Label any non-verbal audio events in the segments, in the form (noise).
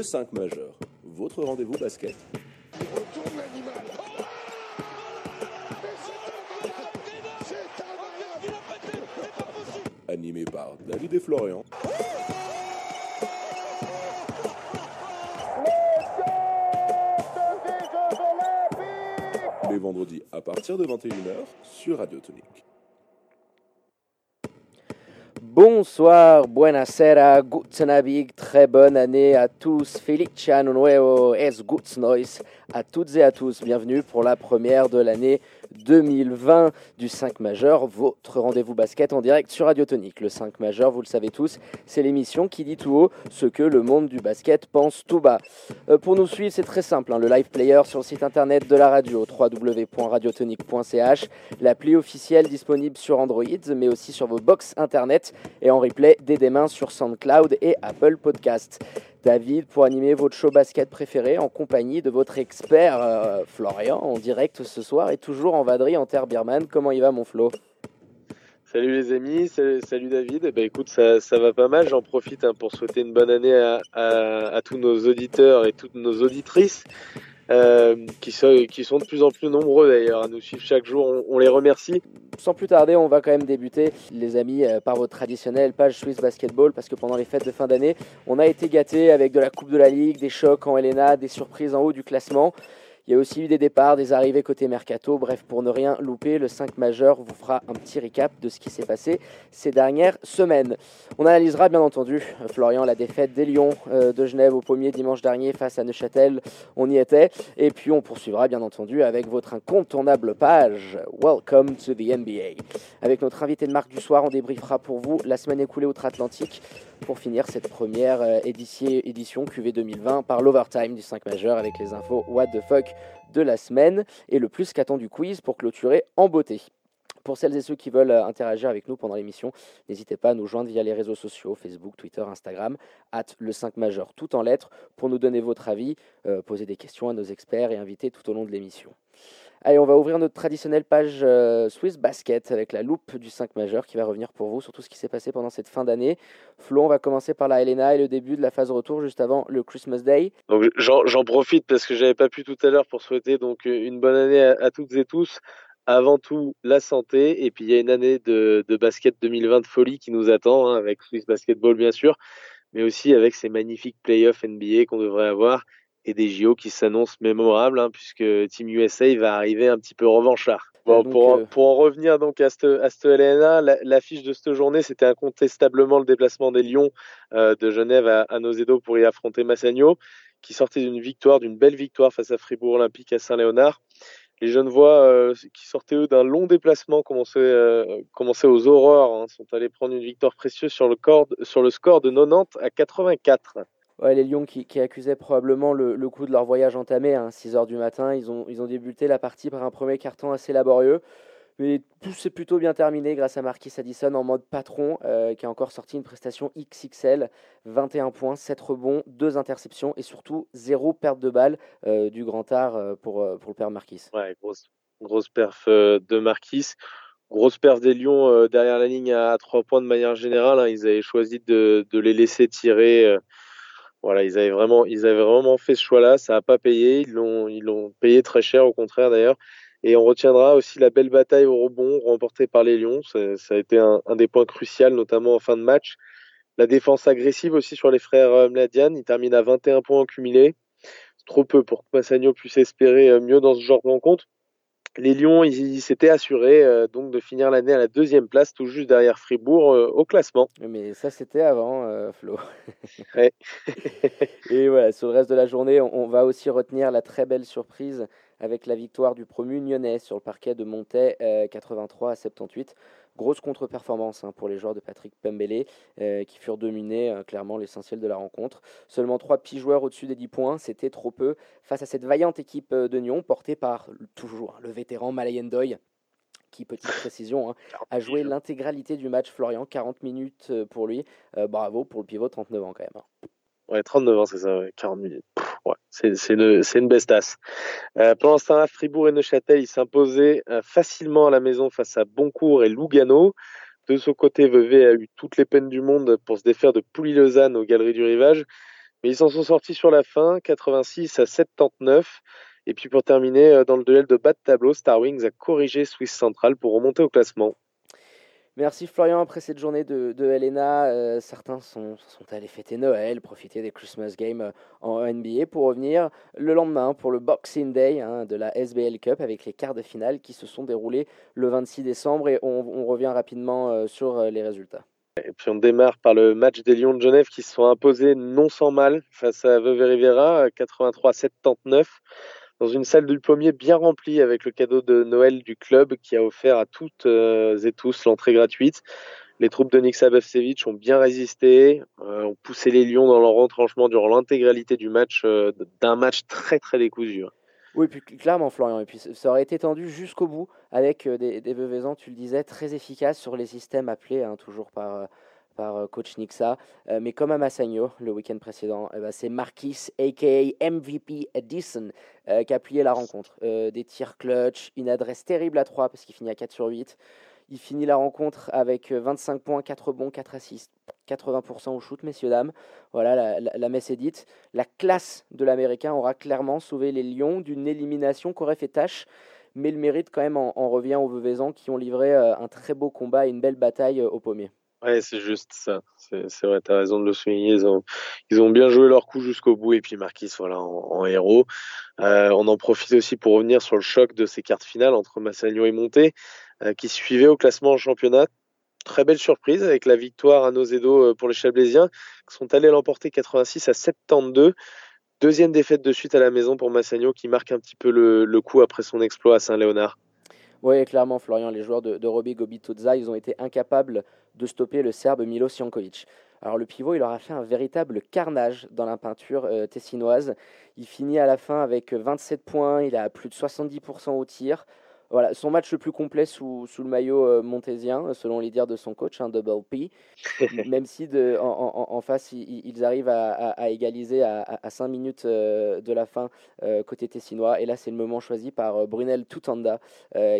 Le 5 majeur, votre rendez-vous basket. Animé par David et Florian. Les vendredis à partir de 21h sur Radio Tonique. Bonsoir, buonasera, guten Abend, très bonne année à tous, anno nuevo, es gutes neues à toutes et à tous. Bienvenue pour la première de l'année 2020 du 5 majeur, votre rendez-vous basket en direct sur Radio Tonique. Le 5 majeur, vous le savez tous, c'est l'émission qui dit tout haut ce que le monde du basket pense tout bas. Euh, pour nous suivre, c'est très simple, hein, le live player sur le site internet de la radio, www.radiotonique.ch, l'appli officielle disponible sur Android, mais aussi sur vos box internet et en replay dès demain sur SoundCloud et Apple Podcast. David, pour animer votre show basket préféré en compagnie de votre expert euh, Florian en direct ce soir et toujours en vadri en terre birmane. Comment il va mon Flo? Salut les amis, salut, David. Eh ben, écoute, ça, ça va pas mal. J'en profite hein, pour souhaiter une bonne année à, tous nos auditeurs et toutes nos auditrices. Euh, qui, sont, de plus en plus nombreux d'ailleurs à nous suivre chaque jour. On, les remercie. Sans plus tarder, on va quand même débuter, les amis, euh, par votre traditionnelle page Swiss Basketball, parce que pendant les fêtes de fin d'année, on a été gâtés avec de la Coupe de la Ligue, des chocs en Helena, des surprises en haut du classement. Il y a aussi eu des départs, des arrivées côté mercato. Bref, pour ne rien louper, le 5 majeur vous fera un petit recap de ce qui s'est passé ces dernières semaines. On analysera bien entendu, Florian, la défaite des Lions euh, de Genève au pommier dimanche dernier face à Neuchâtel. On y était. Et puis on poursuivra bien entendu avec votre incontournable page Welcome to the NBA. Avec notre invité de marque du soir, on débriefera pour vous la semaine écoulée outre-Atlantique pour finir cette première euh, édition QV 2020 par l'Overtime du 5 majeur avec les infos What the fuck de la semaine et le plus qu'attendu quiz pour clôturer en beauté. Pour celles et ceux qui veulent euh, interagir avec nous pendant l'émission, n'hésitez pas à nous joindre via les réseaux sociaux, Facebook, Twitter, Instagram, at le 5 majeur, tout en lettres, pour nous donner votre avis, euh, poser des questions à nos experts et invités tout au long de l'émission. Allez, on va ouvrir notre traditionnelle page euh, Swiss Basket avec la loupe du 5 majeur qui va revenir pour vous sur tout ce qui s'est passé pendant cette fin d'année. Flo, on va commencer par la Helena et le début de la phase retour juste avant le Christmas Day. Donc j'en profite parce que j'avais pas pu tout à l'heure pour souhaiter donc une bonne année à, toutes et tous. Avant tout, la santé. Et puis il y a une année de, basket 2020 de folie qui nous attend hein, avec Swiss Basketball bien sûr, mais aussi avec ces magnifiques playoffs NBA qu'on devrait avoir et des JO qui s'annoncent mémorables, hein, puisque Team USA va arriver un petit peu revanchard. Bon, pour, euh, pour, en revenir donc à cette, à cette LNA, l'affiche de cette journée, c'était incontestablement le déplacement des Lions euh, de Genève à, à Nozedo pour y affronter Massagno, qui sortait d'une victoire, d'une belle victoire face à Fribourg Olympique à Saint-Léonard. Les Genevois, euh, qui sortaient eux d'un long déplacement, commençaient, euh, commençaient aux aurores, hein, sont allés prendre une victoire précieuse sur le, sur le score de 90 à 84 les Lions qui, accusaient probablement le, coup de leur voyage entamé à 6h du matin. Ils ont, ils ont débuté la partie par un premier carton assez laborieux. Mais tout s'est plutôt bien terminé grâce à Marquis Addison en mode patron, euh, qui a encore sorti une prestation XXL, 21 points, 7 rebonds, 2 interceptions et surtout 0 perte de balle euh, du grand art euh, pour, pour le père Marquis. Ouais, grosse, grosse perf de Marquis. Grosse perf des Lions derrière la ligne à 3 points de manière générale. Hein. Ils avaient choisi de, de les laisser tirer voilà, ils avaient vraiment, ils avaient vraiment fait ce choix-là. Ça n'a pas payé. Ils l'ont, ils l'ont payé très cher, au contraire d'ailleurs. Et on retiendra aussi la belle bataille au rebond remportée par les Lions. Ça, a été un, des points cruciaux, notamment en fin de match. La défense agressive aussi sur les frères euh, Mladian. Ils terminent à 21 points en cumulé. trop peu pour que Massagno puisse espérer euh, mieux dans ce genre de rencontre les Lions, ils s'étaient assurés euh, donc de finir l'année à la deuxième place, tout juste derrière Fribourg euh, au classement. Mais ça, c'était avant, euh, Flo. (laughs) (laughs) Et voilà, sur le reste de la journée, on, va aussi retenir la très belle surprise avec la victoire du promu Nyonnais sur le parquet de Montais, 83 à 78. Grosse contre-performance hein, pour les joueurs de Patrick Pembele euh, qui furent dominés, euh, clairement l'essentiel de la rencontre. Seulement 3 petits joueurs au-dessus des 10 points, c'était trop peu face à cette vaillante équipe euh, de Nyon portée par toujours hein, le vétéran Malayen Doy qui, petite précision, hein, a joué l'intégralité du match Florian, 40 minutes pour lui. bravo pour le pivot, 39 ans quand même. Ouais, 39 ans, c'est ça, 40 minutes. C'est, une, bestasse. Euh, pendant ce temps-là, Fribourg et Neuchâtel, ils s'imposaient euh, facilement à la maison face à Boncourt et Lugano. De son côté, Vevey a eu toutes les peines du monde pour se défaire de Pouilly-Lausanne aux Galeries du Rivage. Mais ils s'en sont sortis sur la fin, 86 à 79. Et puis pour terminer, dans le duel de bas de tableau, Star Wings a corrigé Swiss Central pour remonter au classement. Merci Florian. Après cette journée de, Helena, euh, certains sont, sont, allés fêter Noël, profiter des Christmas Games euh, en NBA pour revenir le lendemain pour le Boxing Day hein, de la SBL Cup avec les quarts de finale qui se sont déroulés le 26 décembre et on, revient rapidement euh, sur les résultats. Et puis on démarre par le match des Lions de Genève qui se sont imposés non sans mal face à Veuve Rivera 83-79 dans une salle du pommier bien remplie avec le cadeau de Noël du club qui a offert à toutes euh, et tous l'entrée gratuite. Les troupes de Nick Sabevsevich ont bien résisté, euh, ont poussé les Lions dans leur retranchement durant l'intégralité du match, euh, d'un match très très décousu. Hein. Oui, puis clairement, Florian. Et puis ça aurait été tendu jusqu'au bout avec des, des tu le disais, très efficaces sur les systèmes appelés, hein, toujours par, par euh, coach Nixa. Euh, mais comme à Massagno le week-end précédent, eh ben, c'est Marquis, aka MVP Edison, euh, qui a plié la rencontre. des tirs clutch, une adresse terrible à 3 parce qu'il finit à 4 sur 8. Il finit la rencontre avec 25 points, 4 bons, 4 assists, 80% au shoot, messieurs, dames. Voilà, la, messe est dite. La classe de l'Américain aura clairement sauvé les Lions d'une élimination qu'aurait fait tâche mais le mérite quand même en, revient aux Veuvezans qui ont livré un très beau combat et une belle bataille au pommier. Ouais, c'est juste ça. C'est vrai, tu as raison de le souligner. Ils ont, bien joué leur coup jusqu'au bout. Et puis Marquis, voilà, en, héros. Euh, on en profite aussi pour revenir sur le choc de ces cartes finales entre Massagno et Monté, euh, qui suivaient au classement en championnat. Très belle surprise avec la victoire à Nozedo euh, pour les Chablaisiens, qui sont allés l'emporter 86 à 72. Deuxième défaite de suite à la maison pour Massagno, qui marque un petit peu le, coup après son exploit à Saint-Léonard. Oui, clairement, Florian, les joueurs de, de Robbie Gobitoza, ils ont été incapables de stopper le Serbe Milo Jankovic. Alors le pivot, il aura fait un véritable carnage dans la peinture euh, tessinoise. Il finit à la fin avec 27 points, il a plus de 70% au tir. Voilà, son match le plus complet sous, sous le maillot euh, montésien, selon les dires de son coach, un double P. (laughs) Même si de, en, en, face, ils, arrivent à, à, égaliser à, à, 5 minutes euh, de la fin côté tessinois. Et là, c'est le moment choisi par Brunel Tutanda,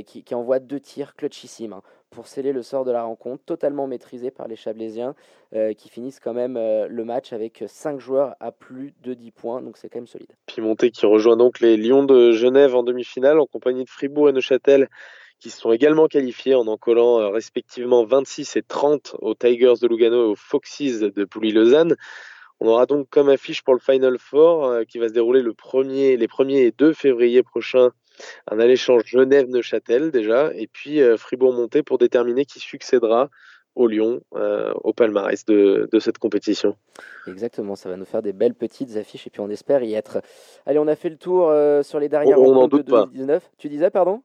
qui, qui, envoie deux tirs clutchissimes. Hein pour sceller le sort de la rencontre, totalement maîtrisé par les Chablaisiens, euh, qui finissent quand même euh, le match avec 5 joueurs à plus de 10 points, donc c'est quand même solide. Pimonté qui rejoint donc les Lions de Genève en demi-finale en compagnie de Fribourg et Neuchâtel qui se sont également qualifiés en en collant euh, respectivement 26 et 30 aux Tigers de Lugano et aux Foxes de Pouilly-Lausanne. On aura donc comme affiche pour le Final Four qui va se dérouler le premier, les 1er et 2 février prochains un aller-échange Genève-Neuchâtel déjà, et puis euh, Fribourg-Monté pour déterminer qui succédera au Lyon, euh, au palmarès de, cette compétition. Exactement, ça va nous faire des belles petites affiches et puis on espère y être. Allez, on a fait le tour euh, sur les dernières on, on de 2019. Tu disais, pardon?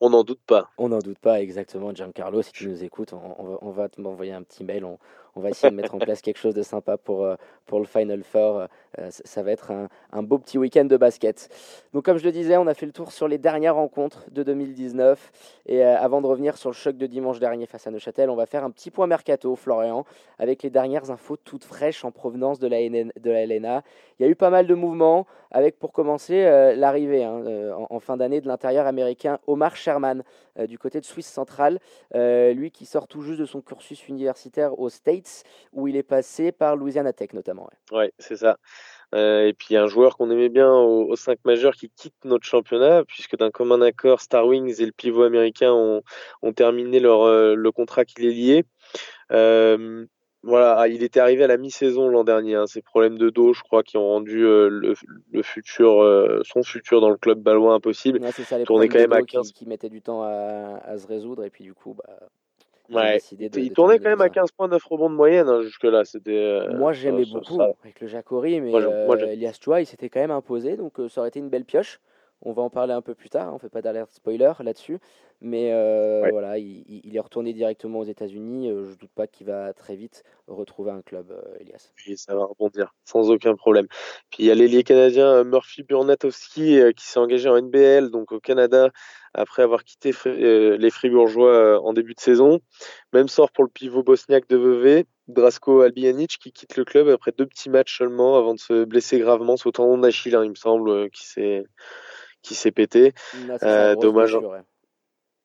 On n'en doute pas. On n'en doute pas, exactement. Giancarlo, si tu nous écoutes, on, on va, m'envoyer un petit mail. On, on va essayer de mettre en place quelque chose de sympa pour, euh, pour le Final Four. Euh, ça va être un, beau petit week-end de basket. Donc, comme je le disais, on a fait le tour sur les dernières rencontres de 2019. Et euh, avant de revenir sur le choc de dimanche dernier face à Neuchâtel, on va faire un petit point mercato, Florian, avec les dernières infos toutes fraîches en provenance de la, LNA. Il y a eu pas mal de mouvements, avec pour commencer l'arrivée hein, en, fin d'année de l'intérieur américain Omar Sherman du côté de Suisse centrale. lui qui sort tout juste de son cursus universitaire au Où il est passé par Louisiana Tech notamment. Ouais, c'est ça. Euh, et puis un joueur qu'on aimait bien au, 5 majeur qui quitte notre championnat, puisque d'un commun accord, Star Wings et le pivot américain ont, ont terminé leur, euh, le contrat qui les liait. Euh, voilà, ah, il était arrivé à la mi-saison l'an dernier. Hein. Ces problèmes de dos, je crois, qui ont rendu le, le, futur, son futur dans le club balois impossible. Ouais, ça, les quand même à 15... qui, qui, mettaient du temps à, à, se résoudre. Et puis du coup, bah, Ouais. il tournait quand même à 15 points, 9 rebonds de moyenne hein, jusque-là. C'était. Euh, moi, j'aimais beaucoup avec le Jacori, mais moi, euh, Elias Chua, il s'était quand même imposé, donc euh, ça aurait été une belle pioche. On va en parler un peu plus tard, on fait pas d'alerte spoiler là-dessus. Mais euh, voilà, il, est retourné directement aux États-Unis. Euh, je ne doute pas qu'il va très vite retrouver un club, euh, Elias. Oui, ça va rebondir sans aucun problème. Puis il y a l'ailier canadien Murphy Burnatowski qui s'est engagé en NBL, donc au Canada, après avoir quitté les Fribourgeois en début de saison. Même sort pour le pivot bosniaque de Vevey, Drasko Albijanic, qui quitte le club après deux petits matchs seulement avant de se blesser gravement, c'est au tendon d'Achille, hein, il me semble, qui s'est qui s'est pété. dommage.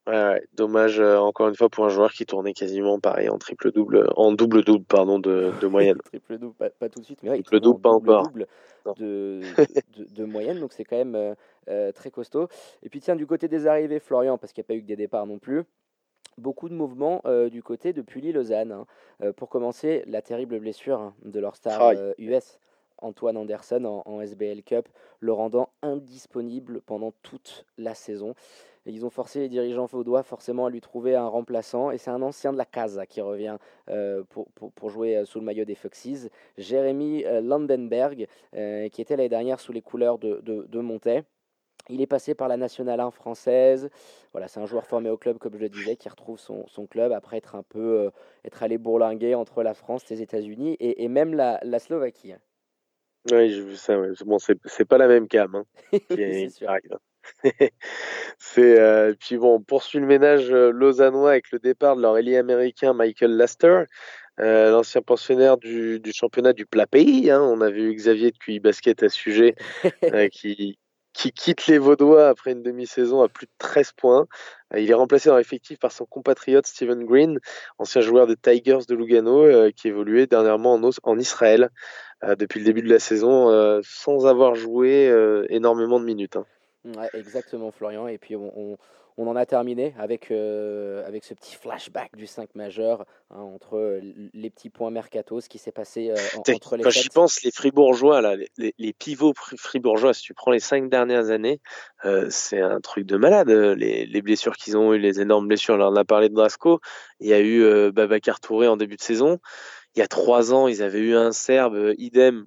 Ouais, dommage encore une fois pour un joueur qui tournait quasiment pareil en triple double, en double double pardon de, de (laughs) moyenne. triple double, pas, tout de suite, mais ouais, triple double pas encore. Double de, (laughs) de, de, moyenne, donc c'est quand même très costaud. Et puis tiens du côté des arrivées, Florian, parce qu'il n'y a pas eu que des départs non plus beaucoup de mouvements du côté de Pully-Lausanne. Hein. pour commencer, la terrible blessure hein, de leur star US, Antoine Anderson, en, SBL Cup, le rendant indisponible pendant toute la saison. ils ont forcé les dirigeants vaudois forcément à lui trouver un remplaçant, et c'est un ancien de la Casa qui revient pour, pour, jouer sous le maillot des Foxes, Jérémy Landenberg, qui était l'année dernière sous les couleurs de, de, de Montet. Il est passé par la Nationale 1 française. Voilà, c'est un joueur formé au club, comme je le disais, qui retrouve son, son club après être un peu euh, être allé bourlinguer entre la France, les États-Unis et, même la, Slovaquie. Oui, j'ai vu ça. Bon, c'est pas la même cam. Hein, (laughs) c'est sûr. (laughs) c'est euh, puis bon, on poursuit le ménage euh, lausannois avec le départ de leur ailier américain Michael Laster. Euh, l'ancien pensionnaire du, du, championnat du plat pays. Hein. On a vu Xavier de QI Basket à ce sujet, (laughs) euh, qui, qui quitte les Vaudois après une demi-saison à plus de 13 points. Euh, il est remplacé dans l'effectif par son compatriote Steven Green, ancien joueur des Tigers de Lugano, euh, qui évoluait dernièrement en, Israël euh, depuis le début de la saison sans avoir joué énormément de minutes. Hein. Ouais, exactement, Florian. Et puis, on en a terminé avec, euh, avec ce petit flashback du 5 majeur hein, entre les petits points mercato, ce qui s'est passé euh, entre les. Quand j'y pense, les fribourgeois, là, les, les, pivots fribourgeois, si tu prends les cinq dernières années, euh, c'est un truc de malade. Les, les blessures qu'ils ont eu, les énormes blessures. On a parlé de Drasco, il y a eu euh, Babacar Touré en début de saison. Il y a trois ans, ils avaient eu un Serbe, idem.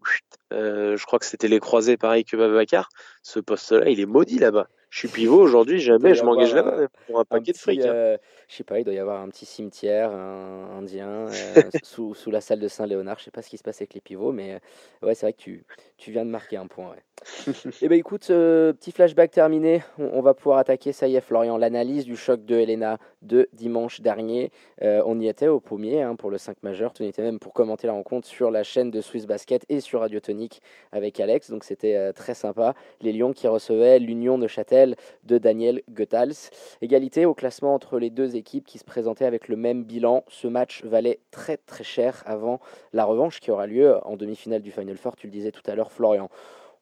je crois que c'était les croisés, pareil que Babacar. Ce poste-là, il est maudit là-bas je suis pivot aujourd'hui, jamais je m'engage là pour un paquet de fric. Hein. Euh, je sais pas, il doit y avoir un petit cimetière un, indien euh, sous, sous, la salle de Saint-Léonard. Je sais pas ce qui se passe avec les pivots, mais euh, ouais, c'est vrai que tu, tu viens de marquer un point. Ouais. Et (laughs) eh ben écoute, petit flashback terminé. On, va pouvoir attaquer, ça y est, Florian, l'analyse du choc de Helena de dimanche dernier. on y était au pommier hein, pour le 5 majeur. Tu y était même pour commenter la rencontre sur la chaîne de Swiss Basket et sur Radio Tonique avec Alex. Donc c'était très sympa. Les Lions qui recevaient l'Union de Châtel de Daniel Goethals. Égalité au classement entre les deux équipes qui se présentaient avec le même bilan. Ce match valait très très cher avant la revanche qui aura lieu en demi-finale du Final Four, tu le disais tout à l'heure Florian.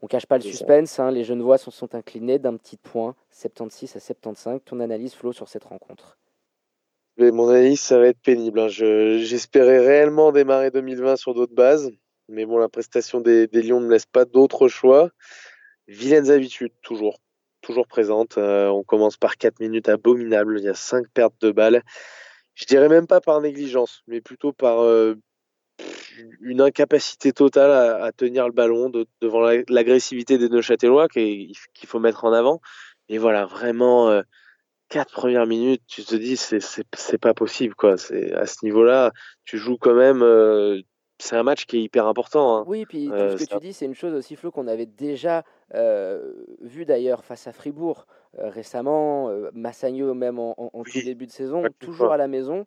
On cache pas le suspense, hein, les Genevois se sont inclinés d'un petit point, 76 à 75. Ton analyse, Flo, sur cette rencontre? Mais Mon analyse, ça va être pénible. Hein. J'espérais réellement démarrer 2020 sur d'autres bases, mais bon, la prestation des, des Lions ne laisse pas d'autre choix. Vilaines habitudes, toujours toujours présente. Euh, on commence par 4 minutes abominables. Il y a 5 pertes de balles. Je dirais même pas par négligence, mais plutôt par euh, une incapacité totale à, tenir le ballon devant l'agressivité des Neuchâtelois qu'il faut mettre en avant. Et voilà, vraiment, euh, quatre premières minutes, tu te dis, c'est pas possible, quoi. À ce niveau-là, tu joues quand même, c'est un match qui est hyper important. Hein. Oui, puis tout ce que tu dis, c'est une chose aussi, Flo, qu'on avait déjà euh, vu d'ailleurs face à Fribourg euh, récemment, euh, Massagno même en, en, tout début de saison, toujours à la maison.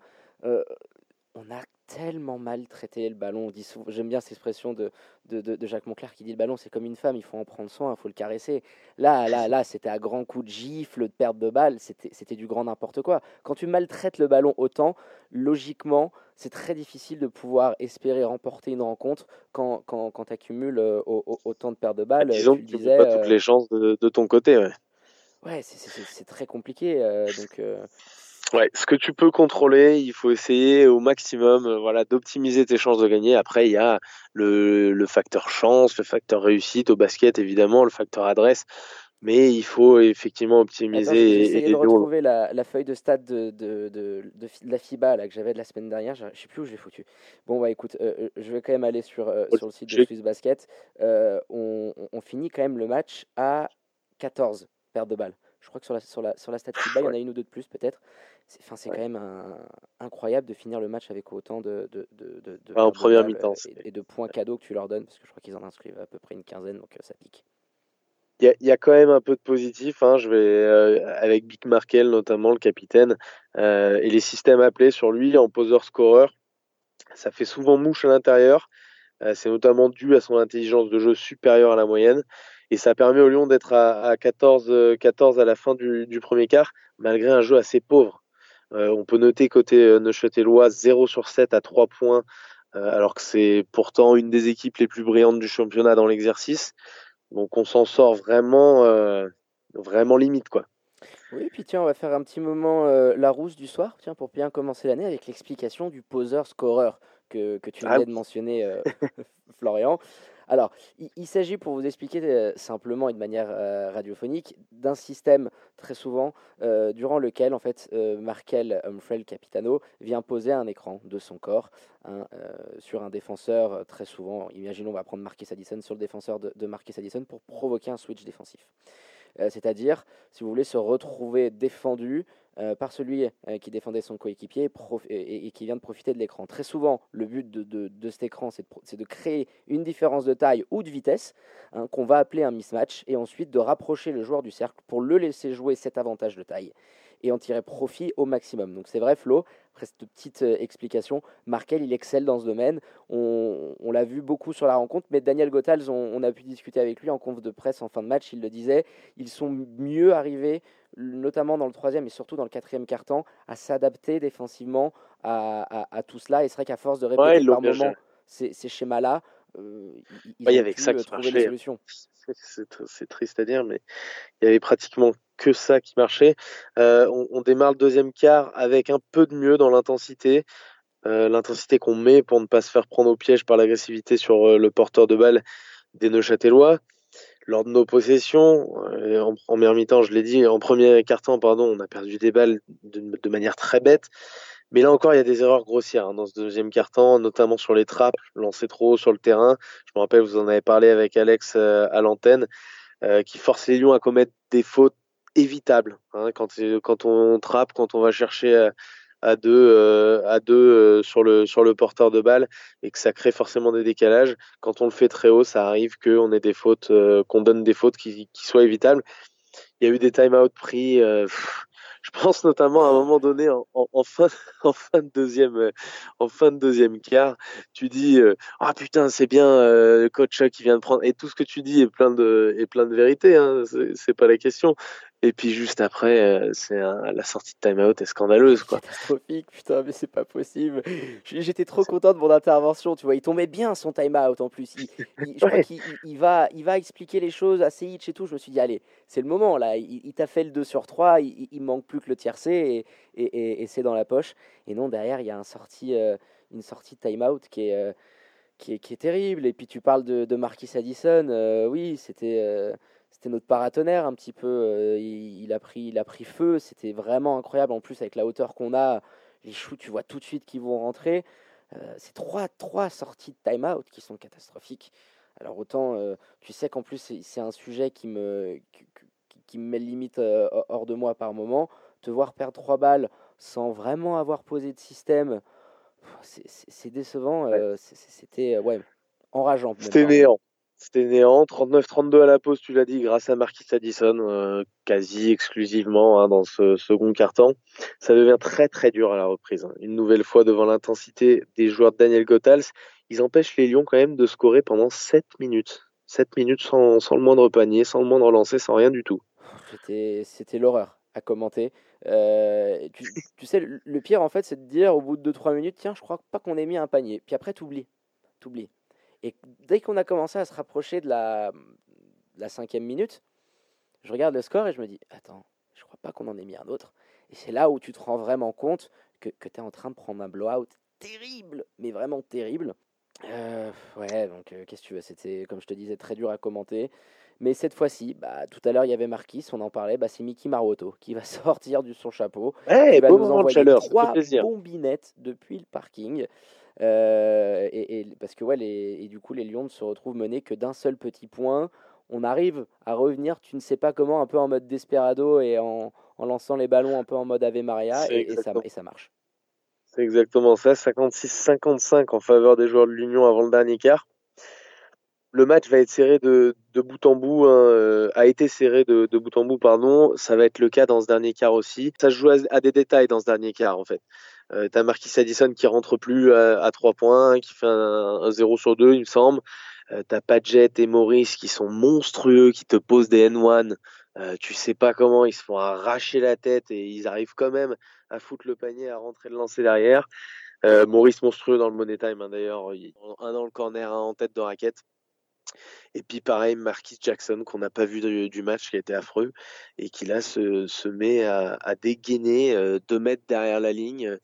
On a tellement mal traité le ballon. J'aime bien cette expression de, de, de, Jacques Monclerc qui dit le ballon c'est comme une femme, il faut en prendre soin, il faut le caresser. Là, là, là, c'était à grands coups de gifle, de perte de balle, c'était du grand n'importe quoi. Quand tu maltraites le ballon autant, logiquement, c'est très difficile de pouvoir espérer remporter une rencontre quand, quand, quand tu accumules euh, autant de pertes de balles. Disons tu que tu pas toutes euh, les chances de, de ton côté. Ouais, ouais c'est très compliqué. Euh, donc. Ouais, ce que tu peux contrôler, il faut essayer au maximum euh, voilà, d'optimiser tes chances de gagner. Après, il y a le, le, facteur chance, le facteur réussite au basket, évidemment, le facteur adresse. Mais il faut effectivement optimiser. Attends, de retrouver la, la, feuille de stade de, de, de, de, la FIBA là, que j'avais de la semaine dernière. Je ne sais plus où je l'ai foutu. Bon, bah écoute, euh, euh, je vais quand même aller sur, sur le site de Swiss Basket. on, on, finit quand même le match à 14 pertes de balles. Je crois que sur la, sur la, sur la stat FIBA, il y en a une ou deux de plus peut-être. C'est quand même incroyable de finir le match avec autant de, de, de, de en première mi-temps et, de points cadeaux que tu leur donnes, parce que je crois qu'ils en inscrivent à peu près une quinzaine, donc euh, ça pique. Il y, y, a quand même un peu de positif. Hein. Je vais euh, avec Big Markel notamment le capitaine euh, et les systèmes appelés sur lui en poseur scoreur. Ça fait souvent mouche à l'intérieur. c'est notamment dû à son intelligence de jeu supérieure à la moyenne Et ça permet au Lyon d'être à, 14, 14 à la fin du, du, premier quart, malgré un jeu assez pauvre. on peut noter côté Neuchâtelois 0 sur 7 à 3 points, alors que c'est pourtant une des équipes les plus brillantes du championnat dans l'exercice. Donc on s'en sort vraiment, vraiment limite quoi. Oui, puis tiens, on va faire un petit moment euh, la rousse du soir, tiens, pour bien commencer l'année avec l'explication du poseur-scoreur que, que, tu ah venais de mentionner, euh, (laughs) Florian. Alors, il, s'agit, pour vous expliquer euh, simplement et de manière radiophonique, d'un système très souvent durant lequel, en fait, Markel Humphrey, Capitano, vient poser un écran de son corps hein, sur un défenseur, très souvent, imaginons, on va prendre Marquis Addison sur le défenseur de, de Addison pour provoquer un switch défensif. Euh, c'est-à-dire, si vous voulez, se retrouver défendu euh, par celui euh, qui défendait son coéquipier et, qui vient de profiter de l'écran. Très souvent, le but de, cet écran, c'est de, créer une différence de taille ou de vitesse, hein, qu'on va appeler un mismatch, et ensuite de rapprocher le joueur du cercle pour le laisser jouer cet avantage de taille et en tirer profit au maximum. Donc c'est vrai Flo, après cette petite euh, explication, Markel il excelle dans ce domaine. On, l'a vu beaucoup sur la rencontre, mais Daniel Gothals, on, a pu discuter avec lui en conf de presse en fin de match, il le disait, ils sont mieux arrivés, notamment dans le troisième et surtout dans le quatrième quart-temps, à s'adapter défensivement à, tout cela. Et c'est vrai qu'à force de répéter par moment ces, schémas-là, euh, il y avait ça qui trouver des solutions (laughs) c'est triste à dire, mais il y avait pratiquement que ça qui marchait. Euh, on, démarre le deuxième quart avec un peu de mieux dans l'intensité. Euh, l'intensité qu'on met pour ne pas se faire prendre au piège par l'agressivité sur euh, le porteur de balle des Neuchâtelois. Lors de nos possessions, en première mi-temps, je l'ai dit, en premier quart-temps, pardon, on a perdu des balles de manière très bête. Mais là encore, il y a des erreurs grossières hein, dans ce deuxième quart-temps, notamment sur les trappes, lancer trop haut sur le terrain. Je me rappelle, vous en avez parlé avec Alex euh, à l'antenne, euh, qui force les Lions à commettre des fautes évitables. Hein, quand, quand on trappe, quand on va chercher euh, à, deux, à deux sur, le, sur le porteur de balle et que ça crée forcément des décalages. Quand on le fait très haut, ça arrive qu'on ait des fautes, qu'on donne des fautes qui, qui, soient évitables. Il y a eu des time-out pris. Je pense notamment à un moment donné en, (laughs) fin, de deuxième, euh, en quart, tu dis euh, ah putain c'est bien euh, le coach qui vient de prendre et tout ce que tu dis est plein de est plein de vérité, hein, c'est pas la question. Et puis juste après, euh, c'est la sortie de time-out est scandaleuse. Quoi. Catastrophique, putain, mais c'est pas possible. J'étais trop content de mon intervention, tu vois. Il tombait bien son time-out en plus. Il, je (laughs) crois qu'il va, il va expliquer les choses à Seiich et tout. Je me suis dit, allez, c'est le moment là. Il, t'a fait le 2 sur 3, il, manque plus que le tiercé et, et, et, c'est dans la poche. Et non, derrière, il y a un sortie, euh, une sortie de time-out qui est, euh, qui, est, qui est terrible. Et puis tu parles de, de Marquis Addison. oui, c'était c'était notre paratonnerre un petit peu. Euh, il, a pris, il a pris feu. C'était vraiment incroyable. En plus, avec la hauteur qu'on a, les choux, tu vois tout de suite qu'ils vont rentrer. Euh, c'est trois, trois sorties de time-out qui sont catastrophiques. Alors autant, euh, tu sais qu'en plus, c'est un sujet qui me, qui, me met limite hors de moi par moment. Te voir perdre trois balles sans vraiment avoir posé de système, c'est décevant. C'était ouais, enrageant. C'était néant. C'était néant, 39-32 à la pause, tu l'as dit, grâce à Marquis Addison, euh, quasi exclusivement hein, dans ce second quart-temps. Ça devient très très dur à la reprise. Hein. Une nouvelle fois devant l'intensité des joueurs de Daniel Gothals, ils empêchent les Lions quand même de scorer pendant 7 minutes. 7 minutes sans, le moindre panier, sans le moindre lancer, sans rien du tout. C'était l'horreur à commenter. Euh, tu, sais, le pire en fait, c'est de dire au bout de 2-3 minutes, tiens, je crois pas qu'on ait mis un panier. Puis après, t'oublies. T'oublies. Et dès qu'on a commencé à se rapprocher de la, la cinquième minute, je regarde le score et je me dis, attends, je crois pas qu'on en ait mis un autre. Et c'est là où tu te rends vraiment compte que, que tu es en train de prendre un blowout terrible, mais vraiment terrible. Euh, ouais, donc euh, qu'est-ce que tu veux, c'était, comme je te disais, très dur à commenter. Mais cette fois-ci, bah, tout à l'heure, il y avait Marquis, on en parlait, bah, c'est Mickey Maroto qui va (laughs) sortir du son chapeau. Ouais, qui va nous envoyer chaleur, trois bombinettes depuis le parking. Euh, et, parce que ouais, les, et du coup, les Lions ne se retrouvent menés que d'un seul petit point. On arrive à revenir, tu ne sais pas comment, un peu en mode desperado et en, en lançant les ballons un peu en mode Ave Maria, et, ça, et ça marche. C'est exactement ça, 56-55 en faveur des joueurs de l'Union avant le dernier quart. Le match va être serré de, de bout en bout, hein, euh, a été serré de, de, bout en bout, pardon. Ça va être le cas dans ce dernier quart aussi. Ça se joue à des détails dans ce dernier quart, en fait. Euh, t'as Marquis Addison qui rentre plus à, à 3 points, qui fait un, 0 sur 2, il me semble. Euh, t'as Padgett et Maurice qui sont monstrueux, qui te posent des N1. Euh, tu sais pas comment, ils se font arracher la tête et ils arrivent quand même à foutre le panier, à rentrer le lancer derrière. Maurice monstrueux dans le money time, hein, d'ailleurs, un dans le corner, un en tête de raquette. Et puis pareil, Marquis Jackson, qu'on n'a pas vu du, match, qui a été affreux, et qui là se, met à, dégainer euh, deux mètres derrière la ligne,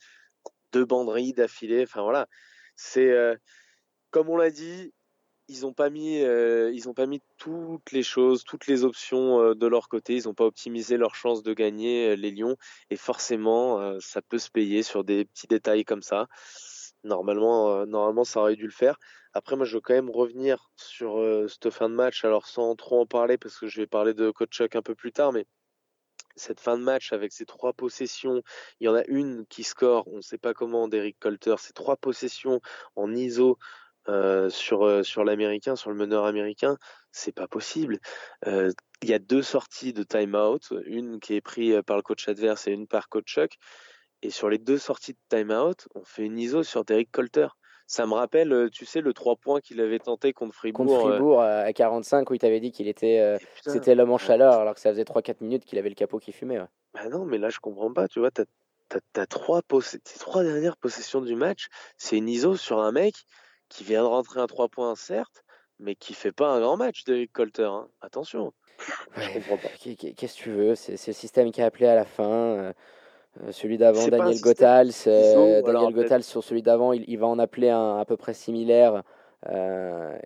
deux banderilles d'affilée. Enfin voilà, c'est euh, comme on l'a dit, ils n'ont pas mis, euh, pas mis toutes les choses, toutes les options euh, de leur côté. Ils n'ont pas optimisé leur chance de gagner les Lions, et forcément, ça peut se payer sur des petits détails comme ça. Normalement, normalement, ça aurait dû le faire. Après, moi, je veux quand même revenir sur cette fin de match, alors sans trop en parler, parce que je vais parler de Coach Chuck un peu plus tard, mais cette fin de match avec ces trois possessions, il y en a une qui score, on ne sait pas comment, d'Eric Colter, ces trois possessions en ISO euh, sur, euh, sur l'américain, sur le meneur américain, c'est pas possible. Euh, il y a deux sorties de time-out, une qui est prise par le coach adverse et une par coach Chuck. Et sur les deux sorties de time-out, on fait une ISO sur Derek Colter. Ça me rappelle, euh, tu sais, le 3 points qu'il avait tenté contre Fribourg. Contre euh, Fribourg à 45, où il t'avait dit qu'il était, euh, c'était l'homme en chaleur, alors que ça faisait 3-4 minutes qu'il avait le capot qui fumait. Bah non, mais là, je comprends pas. Tu vois, tu as, trois, trois dernières possessions du match. C'est une ISO sur un mec qui vient de rentrer un 3 points, certes, mais qui fait pas un grand match, Derek Colter. Hein. Attention. je comprends pas. Qu'est-ce que tu veux C'est le système qui a appelé à la fin. Euh, celui d'avant, Daniel Gothals. Euh, Daniel Gothals, sur celui d'avant, il, va en appeler un à peu près similaire. Euh,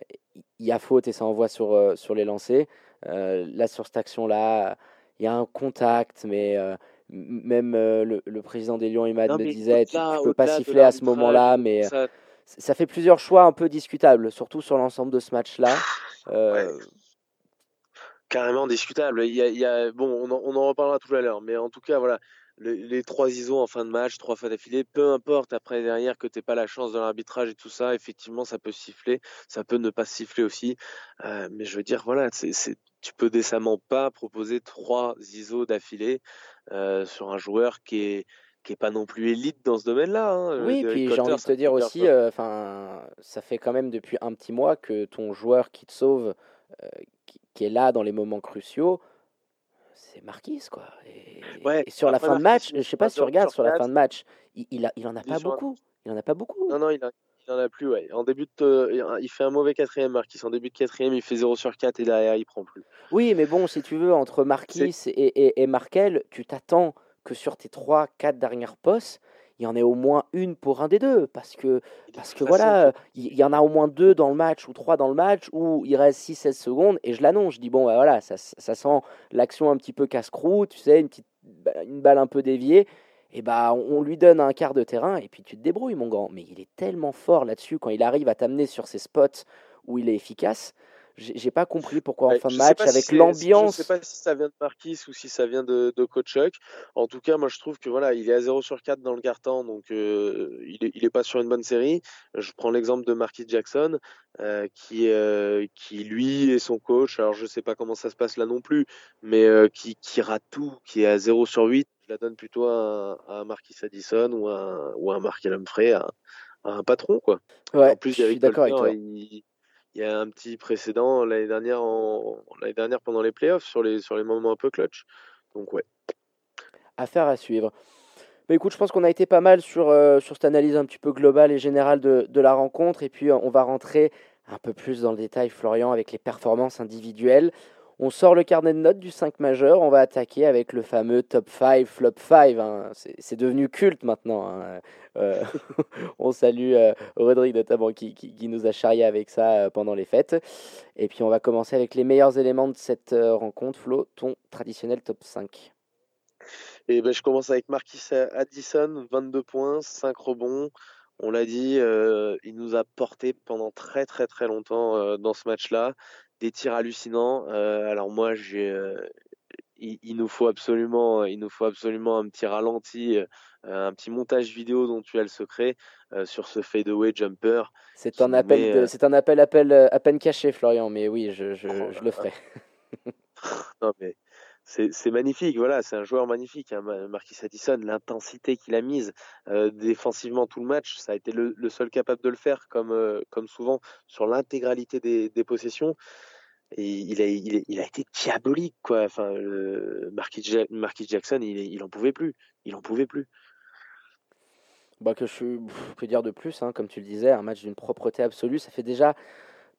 il y a faute et ça envoie sur, sur les lancers. là, sur cette action-là, il y a un contact, mais même le, président des Lions, Imad, me disait tu ne peux pas siffler à ce moment-là, mais ça... fait plusieurs choix un peu discutables, surtout sur l'ensemble de ce match-là. Carrément discutable. Il y a, bon, on en, on en reparlera tout à l'heure, mais en tout cas, voilà, les, trois ISO en fin de match, trois fois d'affilée, peu importe après derrière que tu pas la chance de l'arbitrage et tout ça, effectivement ça peut siffler, ça peut ne pas siffler aussi, euh, mais je veux dire voilà, c'est, tu peux décemment pas proposer trois ISO d'affilée euh, sur un joueur qui est qui est pas non plus élite dans ce domaine-là. Hein, oui, puis j'ai envie de te dire aussi, euh, enfin, ça fait quand même depuis un petit mois que ton joueur qui te sauve, qui, est là dans les moments cruciaux, c'est Marquis, quoi. Et, sur la fin de match, je sais pas si tu regardes sur la fin de match, il, il, a, il en a pas beaucoup. Il en a pas beaucoup. Non, non, il, en a plus, ouais. En début de, il fait un mauvais quatrième, Marquis. En début de quatrième, il fait 0 sur 4 et derrière, il prend plus. Oui, mais bon, si tu veux, entre Marquis et, et, et Markel, tu t'attends que sur tes 3-4 dernières postes, il y en ait au moins une pour un des deux. Parce que, parce que voilà, il y, en a au moins deux dans le match ou trois dans le match où il reste 6-16 secondes et je l'annonce. Je dis, bon, bah, voilà, ça, ça sent l'action un petit peu casse-croûte, tu sais, une, petite, une balle un peu déviée. Et bah, on lui donne un quart de terrain et puis tu te débrouilles, mon grand. Mais il est tellement fort là-dessus quand il arrive à t'amener sur ces spots où il est efficace j'ai pas compris pourquoi en fin de match, avec l'ambiance. Je sais pas si ça vient de Marquis ou si ça vient de, de Coach En tout cas, moi je trouve que voilà, il est à 0 sur 4 dans le carton, donc euh, il, est, il est pas sur une bonne série. Je prends l'exemple de Marquis Jackson, euh, qui, euh, qui lui est son coach. Alors je sais pas comment ça se passe là non plus, mais qui, qui rate tout, qui est à 0 sur 8. Je la donne plutôt à, à Marquis Addison ou à, ou à Humphrey, à, à, un patron quoi. Ouais, en plus, je suis d'accord avec toi. Il, il y a un petit précédent l'année dernière, pendant les playoffs sur les, sur les moments un peu clutch. Donc ouais. Affaire à suivre. Mais écoute, je pense qu'on a été pas mal sur, euh, sur cette analyse un petit peu globale et générale de, de la rencontre. Et puis on va rentrer un peu plus dans le détail, Florian, avec les performances individuelles. On sort le carnet de notes du 5 majeur, on va attaquer avec le fameux top 5, flop 5. Hein. C'est devenu culte maintenant. Hein. Euh, (laughs) on salue euh, Rodrigue notamment qui, nous a charrié avec ça euh, pendant les fêtes. Et puis on va commencer avec les meilleurs éléments de cette rencontre. Flo, ton traditionnel top 5. Et ben, je commence avec Marquis Addison, 22 points, 5 rebonds. On l'a dit, il nous a porté pendant très très très longtemps dans ce match-là des tirs hallucinants. Euh, alors moi, j'ai, euh, il, nous faut absolument, il nous faut absolument un petit ralenti, euh, un petit montage vidéo dont tu as le secret sur ce fadeaway jumper. C'est un appel, c'est un appel, appel à peine caché, Florian. Mais oui, je, je, oh je le ferai. (laughs) non mais c'est magnifique, voilà, c'est un joueur magnifique, hein, Marquis Addison, l'intensité qu'il a mise euh, défensivement tout le match, ça a été le, seul capable de le faire, comme, euh, comme souvent, sur l'intégralité des, des, possessions. Il a, été diabolique, quoi. Enfin, Marquis, Jackson, il, il en pouvait plus, il en pouvait plus. Bah que je que dire de plus, hein, comme tu le disais, un match d'une propreté absolue, ça fait déjà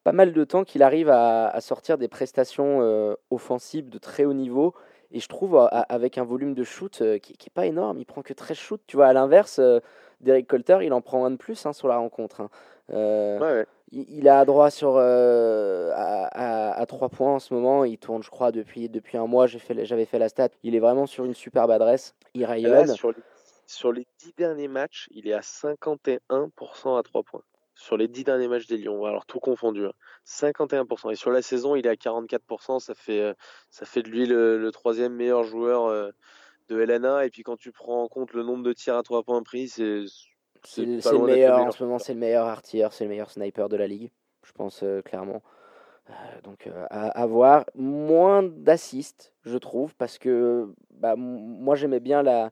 pas mal de temps qu'il arrive à, sortir des prestations euh, offensives de très haut niveau. Et je trouve avec un volume de shoot euh, qui, n'est pas énorme, il prend que 13 shoots. Tu vois, à l'inverse, euh, Derek Colter, il en prend un de plus hein, sur la rencontre. Hein. Il, a droit sur à, à, 3 points en ce moment. Il tourne, je crois, depuis, depuis un mois. J'avais fait, fait la stat. Il est vraiment sur une superbe adresse. Il rayonne. sur, les, sur les 10 derniers matchs, il est à 51% à 3 points sur les 10 derniers matchs des Lions, alors tout confondu, 51%. Hein. Et sur la saison, il est à 44%, ça fait, euh, ça fait de lui le, troisième meilleur joueur euh, de LNA. Et puis quand tu prends en compte le nombre de tirs à 3 points pris, c'est. C'est le meilleur, en ce moment, c'est le meilleur artilleur, c'est le meilleur sniper de la ligue, je pense euh, clairement. donc à, voir. Moins d'assists, je trouve, parce que bah, moi j'aimais bien la,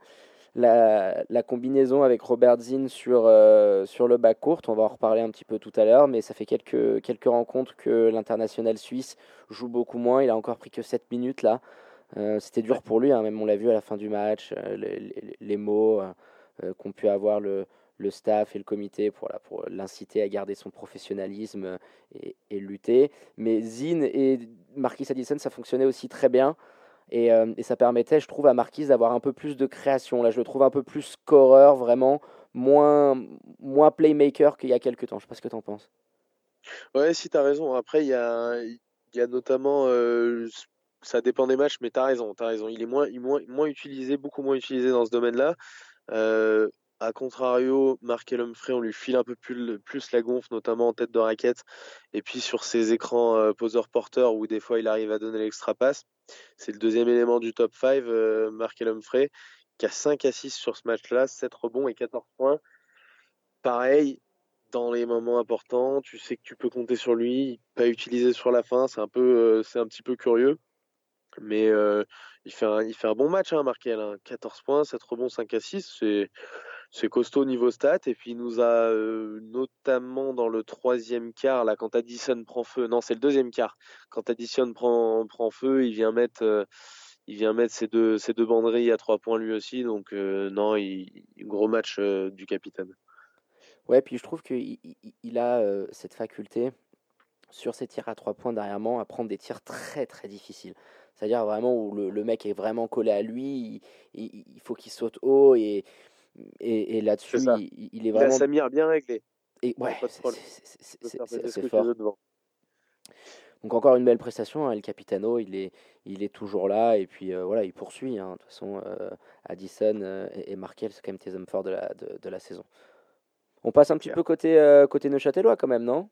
la, la, combinaison avec Robert Zinn sur, euh, sur le bas court. On va en reparler un petit peu tout à l'heure, mais ça fait quelques, quelques rencontres que l'international suisse joue beaucoup moins. Il a encore pris que 7 minutes là. Euh, c'était dur pour lui, hein, même on l'a vu à la fin du match, euh, les, les, mots qu'ont pu avoir le, le staff et le comité pour, pour l'inciter à garder son professionnalisme et, et lutter. Mais Zinn et Marquis Addison, ça fonctionnait aussi très bien. Euh, et, ça permettait, je trouve, à Marquise d'avoir un peu plus de création. Là, je le trouve un peu plus scoreur, vraiment, moins, moins playmaker qu'il y a quelques temps. Je sais pas ce que tu en penses. Ouais, si tu as raison. Après, il y a, y a notamment. Euh, ça dépend des matchs, mais tu as raison. Raison. Il est moins, moins, moins utilisé, beaucoup moins utilisé dans ce domaine-là. Euh, a contrario, Mark Humphrey, on lui file un peu plus, la gonfle, notamment en tête de raquette. Et puis sur ses écrans euh, poseur-porteur, où des fois il arrive à donner l'extra passe. C'est le deuxième élément du top 5, euh, Mark Humphrey, qui a 5 assists sur ce match-là, 7 rebonds et 14 points. Pareil, dans les moments importants, tu sais que tu peux compter sur lui, pas utilisé sur la fin, c'est un, peu, euh, c'est un petit peu curieux. Mais euh, il, fait un, bon match, hein, Markel. 14 points, 7 rebonds, 5 assists. C'est, c'est costaud niveau stats. Et puis il nous a euh, notamment dans le troisième quart, là, quand Addison prend feu, non, c'est le deuxième quart, quand Addison prend, prend feu, il vient mettre, euh, il vient mettre ses deux, ses deux banderilles à 3 points lui aussi. Donc, euh, non, gros match du capitaine. Ouais, puis je trouve qu'il il a cette faculté sur ses tirs à 3 points derrière moi à prendre des tirs très très difficiles. C'est-à-dire vraiment où le, le, mec est vraiment collé à lui, il, il faut qu'il saute haut et et, là-dessus, il, est vraiment. Il a Samir bien réglé. Et ouais, c'est fort. Donc encore une belle prestation, hein, El Capitano, il est, il est toujours là et puis euh, voilà, il poursuit. Hein. De toute façon, euh, Addison euh, et, Markel, c'est quand même tes hommes forts de la, de, de, la saison. On passe un petit peu côté, côté Neuchâtelois quand même, non?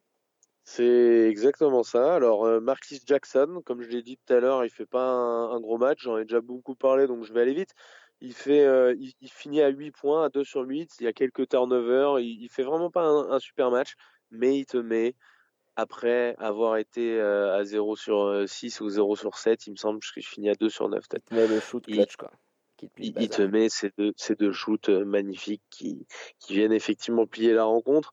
C'est exactement ça. Alors Marquis Jackson, comme je l'ai dit tout à l'heure, il fait pas un gros match, j'en ai déjà beaucoup parlé, donc je vais aller vite. Il, fait, euh, il, finit à 8 points, à 2 sur 8. Il y a quelques turnovers. Il, il fait vraiment pas un, super match, mais il te met, après avoir été euh, à 0 sur 6 euh, ou 0 sur 7, il me semble que je finis à 2 sur 9. Mais le shoot clutch, quoi. il, te met ces deux, ces deux shoots magnifiques qui, qui viennent effectivement plier la rencontre.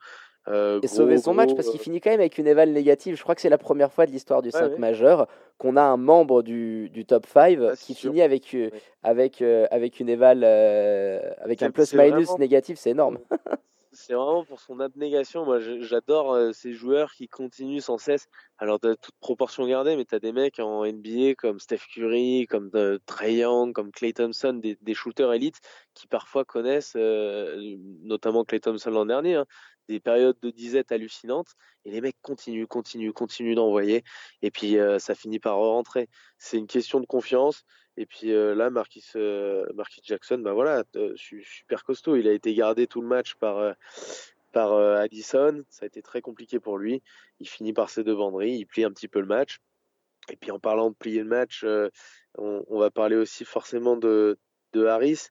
Euh, et sauver son match parce qu'il euh, finit quand même avec une éval négative. Je crois que c'est la première fois de l'histoire du 5 majeur qu'on a un membre du, du top 5 ah, qui finit avec, euh, avec, avec une éval, avec un plus-minus négatif. C'est énorme. (laughs) c'est vraiment pour son abnégation. Moi, j'adore ces joueurs qui continuent sans cesse. Alors, de toute proportion gardée, mais tu as des mecs en NBA comme Steph Curry, comme Trey Young, comme Clay Thompson, des, des shooters élites qui parfois connaissent, notamment Clay Thompson l'an dernier, hein, des périodes de disette hallucinantes et les mecs continuent, continuent, continuent d'envoyer et puis euh, ça finit par rentrer. C'est une question de confiance et puis euh, là Marquis, euh, Marquis Jackson, bah voilà, super costaud. Il a été gardé tout le match par par Addison, ça a été très compliqué pour lui. Il finit par ses deux banderies, il plie un petit peu le match. Et puis en parlant de plier le match, on, on, va parler aussi forcément de, de Harris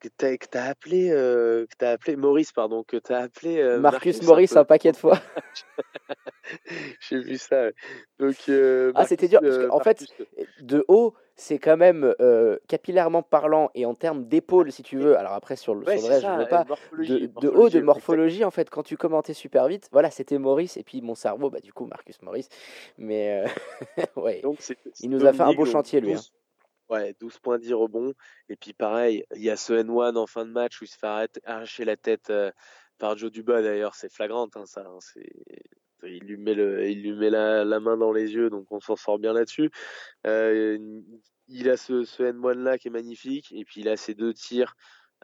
que tu as, appelé euh, que as appelé Maurice pardon que tu as appelé euh, Marcus, Maurice un, paquet de fois (laughs) j'ai vu ça donc euh, ah c'était dur parce en fait de haut c'est quand même euh, capillairement parlant et en termes d'épaule, si tu veux. Alors après, sur le, Ouais, sur le reste, je ça, veux pas. De, de haut, de morphologie, en fait, quand tu commentais super vite, voilà, c'était Maurice, et puis mon cerveau, bah, du coup, Marcus Maurice. Mais euh, (laughs) ouais, Donc, il nous a fait un beau chantier, lui. hein. 12 Ouais, 12 points, 10 rebonds. Et puis pareil, il y a ce N1 en fin de match où il se fait arracher la tête euh, par Joe Duba d'ailleurs, c'est flagrant hein, ça. hein. Il lui met, le... il lui met la... la main dans les yeux, donc on s'en sort bien là-dessus. Euh, il a ce, ce N1 là qui est magnifique, et puis il a ses deux tirs,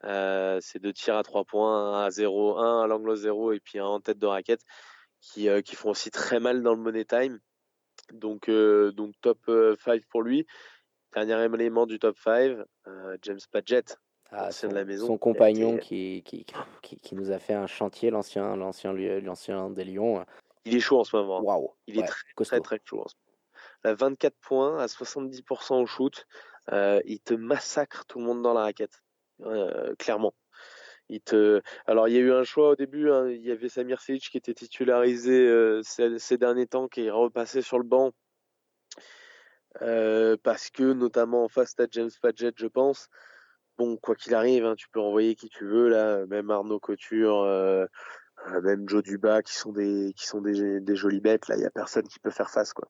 euh, ces deux tirs à 3 points, un à 0, un à l'angle 0 et puis un en tête de raquette, qui, euh, qui font aussi très mal dans le money time. Donc, euh, donc top 5 pour lui. Dernier élément du top 5, euh, James Padgett, Ah, l'ancien son, de la maison, son compagnon qui, qui, qui, qui nous a fait un chantier, l'ancien, l'ancien, l'ancien des Lions. Il est chaud en ce moment. Waouh, Il est très, costaud. très, très chaud en ce moment. Il a 24 points à 70% au shoot. Euh, il te massacre tout le monde dans la raquette. Euh, clairement. Il te... Alors, il y a eu un choix au début. hein. Il y avait Samir Selic qui était titularisé euh, ces, ces derniers temps, qui est repassé sur le banc. Euh, parce que, notamment en face, à James Padgett, je pense. Bon, quoi qu'il arrive, hein, tu peux envoyer qui tu veux, là. Même Arnaud Couture, euh, euh, même Joe Duba, qui sont des, qui sont des, des jolies bêtes. Là, il y a personne qui peut faire face, quoi.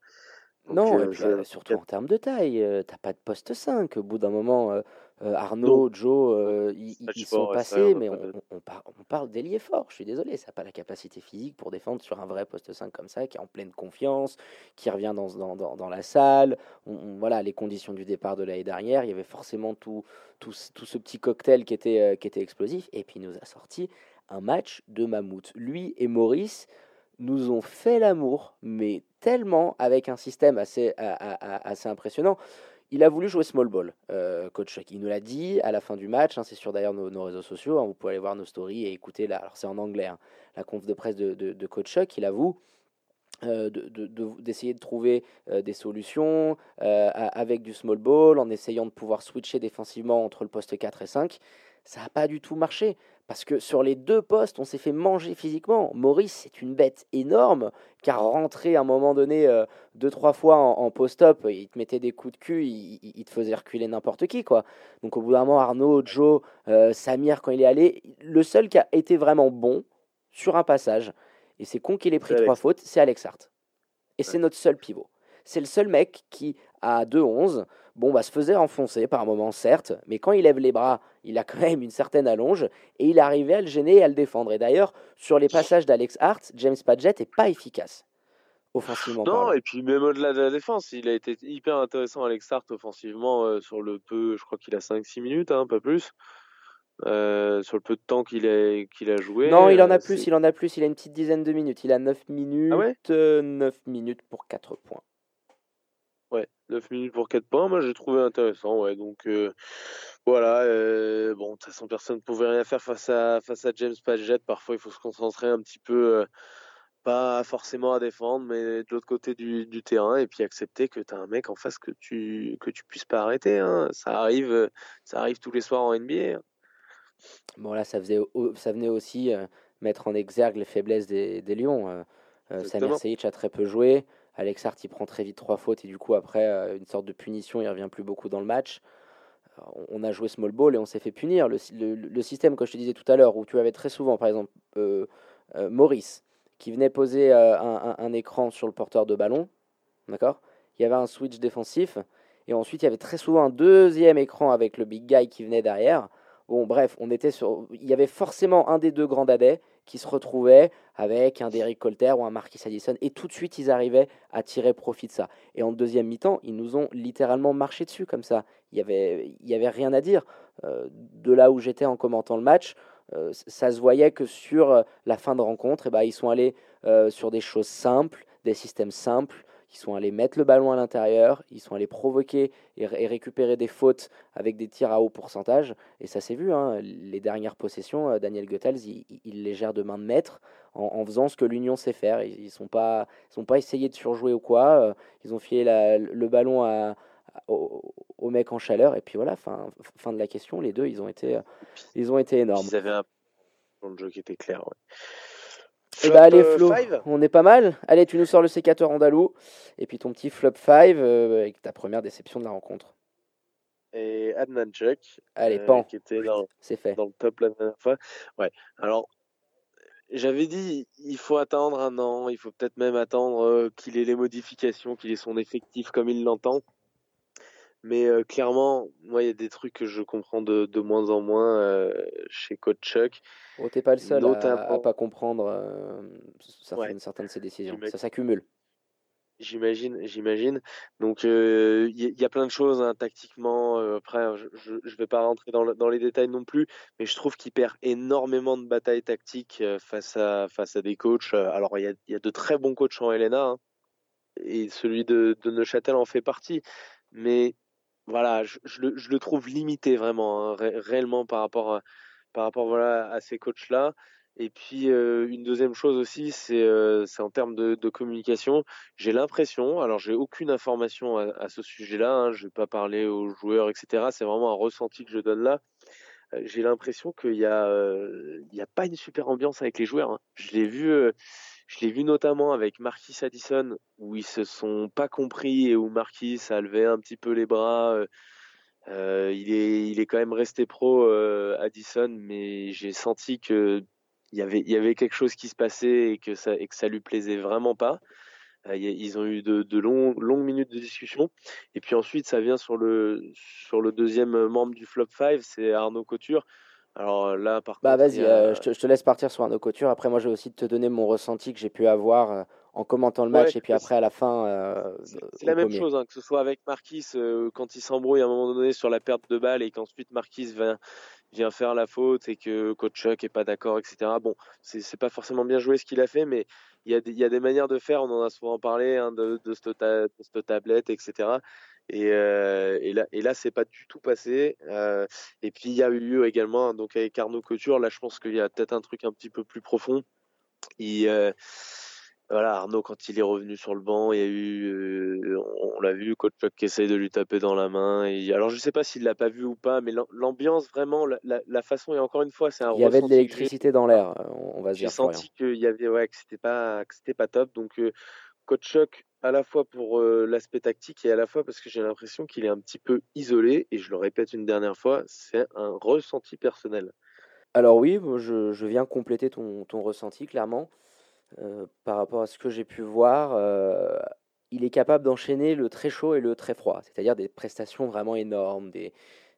Donc, Non, euh, et puis, je- surtout en termes de taille, t'as pas de poste 5. Au bout d'un moment, euh, Arnaud, Joe, euh, ils, sont fort, ouais, ça, passés, mais on, parle d'ailier fort. Je suis désolé, ça n'a pas la capacité physique pour défendre sur un vrai poste 5 comme ça, qui est en pleine confiance, qui revient dans, dans, dans, dans la salle. On- voilà, les conditions du départ de l'année dernière, il y avait forcément tout, tout, ce- tout ce petit cocktail qui était, euh, qui était explosif. Et puis il nous a sorti un match de mammouth. Lui et Maurice nous ont fait l'amour, mais tellement avec un système assez impressionnant. Il a voulu jouer small ball, euh, coach Chuck. Il nous l'a dit à la fin du match. hein, c'est sur d'ailleurs nos, réseaux sociaux. hein, vous pouvez aller voir nos stories et écouter la. Alors c'est en anglais. hein, la conf de presse de, de, coach Chuck. Il avoue euh, de- de- de- d'essayer de, trouver euh, des solutions avec du small ball, en essayant de pouvoir switcher défensivement entre le poste 4 et 5. Ça n'a pas du tout marché. Parce que sur les deux postes, on s'est fait manger physiquement. Maurice, c'est une bête énorme, car rentrer à un moment donné euh, deux, trois fois en, en post-up, il te mettait des coups de cul, il, il- il te faisait reculer n'importe qui. quoi. Donc au bout d'un moment, Arnaud, Joe, euh, Samir, quand il est allé, le seul qui a été vraiment bon sur un passage, et c'est con qu'il ait pris trois Alex. fautes, c'est Alex Hart. Et c'est notre seul pivot. C'est le seul mec qui, à 2-11, bon, bah, se faisait enfoncer par moment, certes, mais quand il lève les bras, il a (laughs) quand même une certaine allonge, et il arrivait à le gêner et à le défendre. Et d'ailleurs, sur les passages d'Alex Hart, James Padgett n'est pas efficace, offensivement Non, parlant. et puis même au-delà de la défense, il a été hyper intéressant Alex Hart offensivement euh, sur le peu, je crois qu'il a 5-6 minutes, hein, pas plus. Euh, sur le peu de temps qu'il a, qu'il a joué. Non, il en a euh, plus, il en a plus, il a une petite dizaine de minutes. Il a 9 minutes, Ah ouais? euh, 9 minutes pour 4 points. Ouais, 9 minutes pour 4 points, moi j'ai trouvé intéressant, ouais. Donc euh, voilà, euh, bon, de toute façon personne ne pouvait rien faire face à face à James Padgett. Parfois il faut se concentrer un petit peu, euh, pas forcément à défendre, mais de l'autre côté du, du terrain et puis accepter que tu as un mec en face que tu que tu puisses pas arrêter. Hein. Ça arrive, ça arrive tous les soirs en NBA. hein. Bon, là, ça, faisait, ça venait aussi mettre en exergue les faiblesses des, des Lions. Samir. Seyic a très peu joué. Alex Hart, il prend très vite trois fautes et du coup, après, euh, une sorte de punition, il revient plus beaucoup dans le match. Alors, on- a joué small ball et on s'est fait punir. Le, sy- le- le système, comme je te disais tout à l'heure, où tu avais très souvent, par exemple, euh, euh, Maurice, qui venait poser euh, un écran sur le porteur de ballon, d'accord? Il y avait un switch défensif, et ensuite il y avait très souvent un deuxième écran avec le big guy qui venait derrière. Bon, bref, on était sur. Il y avait forcément un des deux grands dadais qui se retrouvait avec un Derrick Colter ou un Marquis Addison, et tout de suite ils arrivaient à tirer profit de ça. Et en deuxième mi-temps, ils nous ont littéralement marché dessus comme ça. Il y avait, y avait rien à dire. Euh, de là où j'étais en commentant le match, euh, ça se voyait que sur euh, la fin de rencontre, eh ben, ils sont allés sur des choses simples, des systèmes simples. Ils sont allés mettre le ballon à l'intérieur, ils sont allés provoquer et, ré- et récupérer des fautes avec des tirs à haut pourcentage. Et ça s'est vu, hein, les dernières possessions, euh, Daniel Goethals, il, les gère de main de maître en, faisant ce que l'Union sait faire. Ils ne sont pas, ils sont pas essayé de surjouer ou quoi. euh, Ils ont filé le ballon au, mec en chaleur. Et puis voilà, fin, de la question, les deux, ils ont été, euh, ils ont été énormes. Ils avaient un jeu qui était clair. Ouais. Eh bah allez euh, Flo, five on est pas mal. Allez, tu nous sors le sécateur andalou et puis ton petit flop 5 avec ta première déception de la rencontre. et Adnan Chuck. Allez, pan. Qui était dans, fait. dans le top la dernière fois. Ouais. Alors, j'avais dit, il faut attendre un an, il faut peut-être même attendre qu'il ait les modifications, qu'il ait son effectif comme il l'entend. Mais clairement, moi, il y a des trucs que je comprends de, de moins en moins chez Coach Chuck. Oh, t'es pas le seul à, à, pas comprendre certaines, certaines, de ses décisions. Ça s'accumule. J'imagine, j'imagine. Donc il y, y, a plein de choses hein, tactiquement. après, je ne vais pas rentrer dans, dans, les détails non plus, mais je trouve qu'il perd énormément de batailles tactiques face à face à des coachs. Alors il y a, y a, de très bons coachs en LNA, hein, et celui de, de Neuchâtel en fait partie. Mais voilà, je, le, trouve limité vraiment, hein, ré réellement par rapport à, par rapport voilà à ces coachs là. Et puis une deuxième chose aussi, c'est en termes de, communication. J'ai l'impression, alors j'ai aucune information à, ce sujet-là, hein, je vais pas parler aux joueurs, etc. C'est vraiment un ressenti que je donne là. J'ai l'impression qu'il y a, il a pas une super ambiance avec les joueurs. Hein. Je l'ai vu je l'ai vu notamment avec Marquis Addison, où ils se sont pas compris et où Marquis a levé un petit peu les bras. Euh, il, est, il est quand même resté pro, euh, Addison, mais j'ai senti que y avait, il y avait quelque chose qui se passait et que ça, et que ça lui plaisait vraiment pas. Euh, ils ont eu de, longues minutes de discussion. Et puis ensuite, ça vient sur le, sur le deuxième membre du flop 5, c'est Arnaud Couture. Alors là, par bah, vas-y, je, te, je, te, laisse partir sur Arnaud Couture. Après, moi, je vais aussi te donner mon ressenti que j'ai pu avoir en commentant le match ouais, et puis après à la fin. Euh, c'est la même premier. chose, hein, que ce soit avec Marquis euh, quand il s'embrouille à un moment donné sur la perte de balle et qu'ensuite Marquis vient, vient faire la faute et que coach Chuck est pas d'accord, etc. Bon, c'est pas forcément bien joué ce qu'il a fait, mais il y, a des, il y a des manières de faire. On en a souvent parlé hein, de, de, cette ta, de, cette tablette, etc. Et, euh, et, là, et là, c'est pas du tout passé. Euh, et puis il y a eu également donc avec Arnaud Couture. Là, je pense qu'il y a peut-être un truc un petit peu plus profond. Il, euh, voilà, Arnaud, quand il est revenu sur le banc, il y a eu, on, l'a vu, coach Chuck qui essaye de lui taper dans la main. Et, alors, je sais pas s'il l'a pas vu ou pas, mais l'ambiance, vraiment, la, la, la, façon, et encore une fois, c'est un Il y avait de l'électricité dans l'air, on va dire. J'ai senti qu'il y avait, ouais, que c'était pas, que c'était pas top. Donc, coach Chuck, à la fois pour euh, l'aspect tactique et à la fois parce que j'ai l'impression qu'il est un petit peu isolé. Et je le répète une dernière fois, c'est un ressenti personnel. Alors oui, je, viens compléter ton, ton ressenti, clairement. Euh, par rapport à ce que j'ai pu voir, euh, il est capable d'enchaîner le très chaud et le très froid, c'est-à-dire des prestations vraiment énormes, des,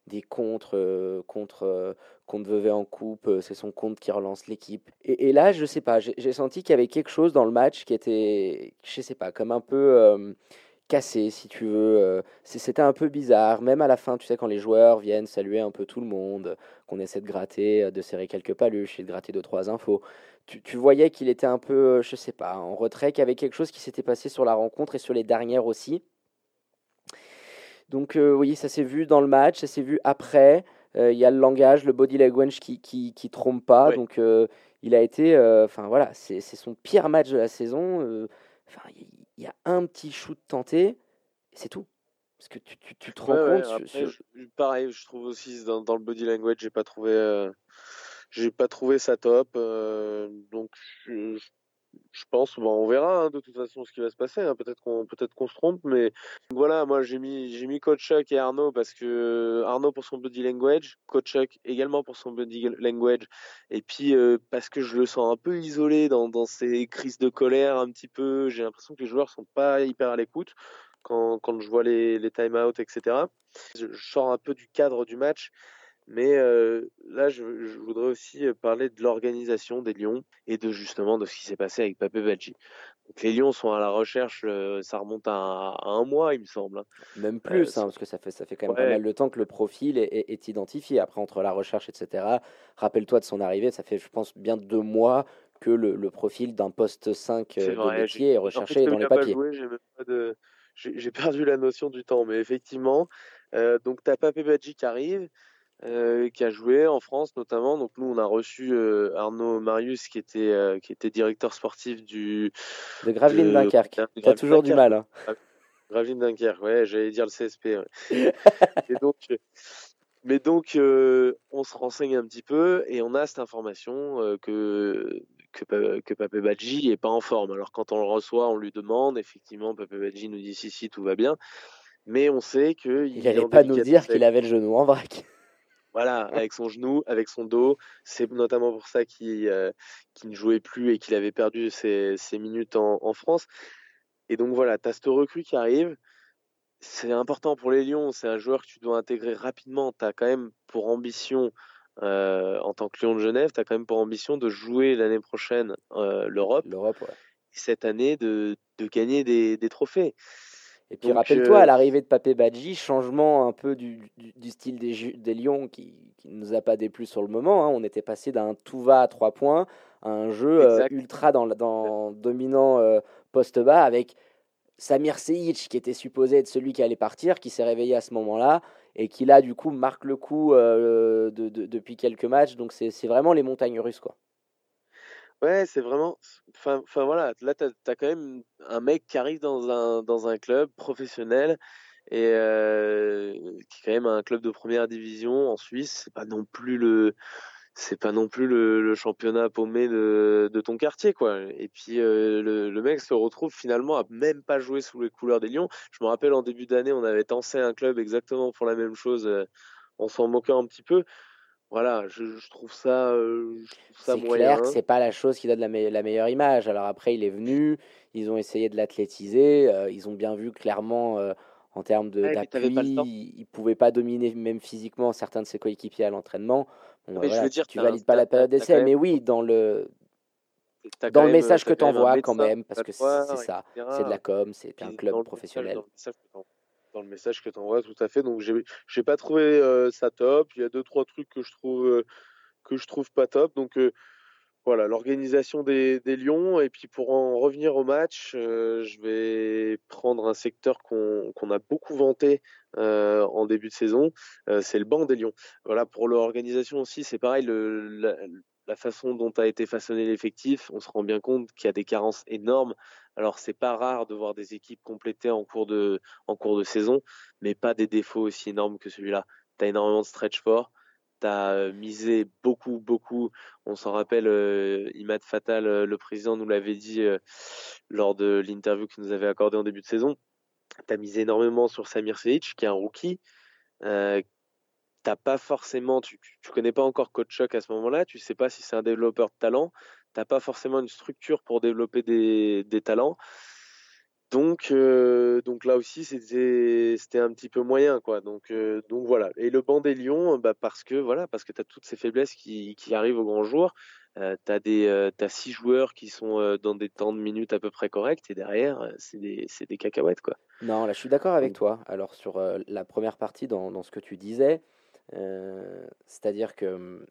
des contres euh, contre, contre Vevey en coupe, c'est son compte qui relance l'équipe. Et, et, là, je sais pas, j'ai senti qu'il y avait quelque chose dans le match qui était, je sais pas, comme un peu cassé, si tu veux. C'était un peu bizarre, même à la fin, tu sais, quand les joueurs viennent saluer un peu tout le monde, qu'on essaie de gratter, de serrer quelques paluches et de gratter deux, trois infos tu, tu voyais qu'il était un peu, je sais pas, en retrait, qu'il y avait quelque chose qui s'était passé sur la rencontre et sur les dernières aussi. Donc euh, oui, ça s'est vu dans le match, ça s'est vu après. Euh, il y a le langage, le body language qui, qui, qui trompe pas. Donc euh, il a été, enfin voilà, c'est son pire match de la saison. Enfin, il y a un petit shoot tenté, et c'est tout. Parce que tu, tu, tu te rends ouais, compte. Ouais, sur, sur... Je, pareil, je trouve aussi dans, dans le body language, j'ai pas trouvé j'ai pas trouvé ça top. Euh, donc je, je pense, bon, on verra hein, de toute façon ce qui va se passer. Hein. Peut-être qu'on peut-être se trompe, mais voilà, moi j'ai mis j'ai mis Coach Chuck et Arnaud parce que Arnaud pour son body language, Coach Chuck également pour son body language, et puis euh, parce que je le sens un peu isolé dans dans ses crises de colère un petit peu. J'ai l'impression que les joueurs sont pas hyper à l'écoute. Quand, quand je vois les, les time-out, etc. Je, je sors un peu du cadre du match mais euh, là, je, je, voudrais aussi parler de l'organisation des Lions et de justement de ce qui s'est passé avec Papé Badji. Donc les Lions sont à la recherche, euh, ça remonte à, à, un mois, il me semble. Même plus, euh, hein, parce que ça fait, ça fait quand même ouais. pas mal de temps que le profil est, est, est identifié. Après, entre la recherche, etc., rappelle-toi de son arrivée, ça fait, je pense, bien deux mois que le, le profil d'un poste 5 de vrai, métier est recherché en fait, dans les papiers. J'ai perdu la notion du temps, mais effectivement, euh, donc tu as Papé Badji qui arrive, euh, qui a joué en France notamment. Donc nous, on a reçu euh, Arnaud Marius, qui était euh, qui était directeur sportif du de Gravelines Dunkerque. Tu as toujours du mal. Hein. Gravelines Dunkerque, ouais, j'allais dire le CSP. Ouais. (laughs) et donc, mais donc, on se renseigne un petit peu et on a cette information que que, que Papé Badji est pas en forme. Alors quand on le reçoit, on lui demande. Effectivement, Papé Badji nous dit si si tout va bien. mais on sait que il n'allait pas nous dire qu'il avait le genou en vrac. Voilà, avec son genou, avec son dos. C'est notamment pour ça qu'il euh, ne jouait plus et qu'il avait perdu ses, minutes en, France. Et donc voilà, tu as ce recrue qui arrive. C'est important pour les Lions. C'est un joueur que tu dois intégrer rapidement. Tu as quand même pour ambition, euh, en tant que Lion de Genève, tu as quand même pour ambition de jouer l'année prochaine euh, l'Europe. L'Europe, ouais. cette année, de, de gagner des, des trophées. Et puis rappelle-toi, à euh, l'arrivée de Papé Badji, changement un peu du, du, style des, des Lions qui ne nous a pas déplu sur le moment. Hein. On était passé d'un tout va à trois points à un jeu euh, ultra dans, dans dominant euh, poste bas avec Samir Seyic qui était supposé être celui qui allait partir, qui s'est réveillé à ce moment-là et qui là du coup marque le coup de, depuis quelques matchs. Donc c'est vraiment les montagnes russes quoi. Ouais, c'est vraiment. Enfin, voilà, là, tu as, quand même un mec qui arrive dans un, dans un club professionnel et euh, qui est quand même un club de première division en Suisse. C'est pas non plus le. C'est pas non plus le, championnat paumé de, de, ton quartier, quoi. Et puis euh, le, le, mec se retrouve finalement à même pas jouer sous les couleurs des Lions. Je me rappelle en début d'année, on avait tensé un club exactement pour la même chose, euh, en s'en moquant un petit peu voilà, je, trouve ça, euh, C'est clair que c'est pas la chose qui donne la, la, meilleure image. Alors après, il est venu, ils ont essayé de l'athlétiser, euh, ils ont bien vu clairement euh, en termes de d'appui, il pouvait pas dominer même physiquement certains de ses coéquipiers à l'entraînement. Bon, je veux dire, tu valides pas la période d'essai, mais oui, dans le dans le message que tu envoies quand même, parce que c'est ça, c'est de la com, c'est un club professionnel dans le message que tu envoies, tout à fait. Donc, j'ai n'ai pas trouvé euh, ça top. Il y a deux, trois trucs que je trouve, euh, que je trouve pas top. Donc, euh, voilà, l'organisation des, des, Lions. Et puis, pour en revenir au match, je vais prendre un secteur qu'on a beaucoup vanté en début de saison. c'est le banc des Lions. Voilà, pour l'organisation aussi, c'est pareil. Le, façon dont a été façonné l'effectif, on se rend bien compte qu'il y a des carences énormes. Alors c'est pas rare de voir des équipes complétées en cours de saison, mais pas des défauts aussi énormes que celui-là. Tu as énormément de stretch fort, tu as euh, misé beaucoup beaucoup, on s'en rappelle euh, Imad Fatal euh, le président nous l'avait dit lors de l'interview qu'il nous avait accordé en début de saison. Tu as misé énormément sur Samir Seic qui est un rookie t'as pas forcément, tu, tu connais pas encore Coach Shock à ce moment-là, tu sais pas si c'est un développeur de talent, t'as pas forcément une structure pour développer des, des talents. Donc, euh, donc là aussi, c'était, un petit peu moyen, quoi. Donc, euh, donc voilà. Et le banc des Lions, bah parce que voilà, parce que t'as toutes ces faiblesses qui, qui arrivent au grand jour. Euh, t'as des, euh, t'as six joueurs qui sont dans des temps de minutes à peu près corrects, et derrière, c'est des, des cacahuètes, quoi. Non, là, je suis d'accord avec toi. Alors sur la première partie, dans, dans ce que tu disais, c'est-à-dire que hum,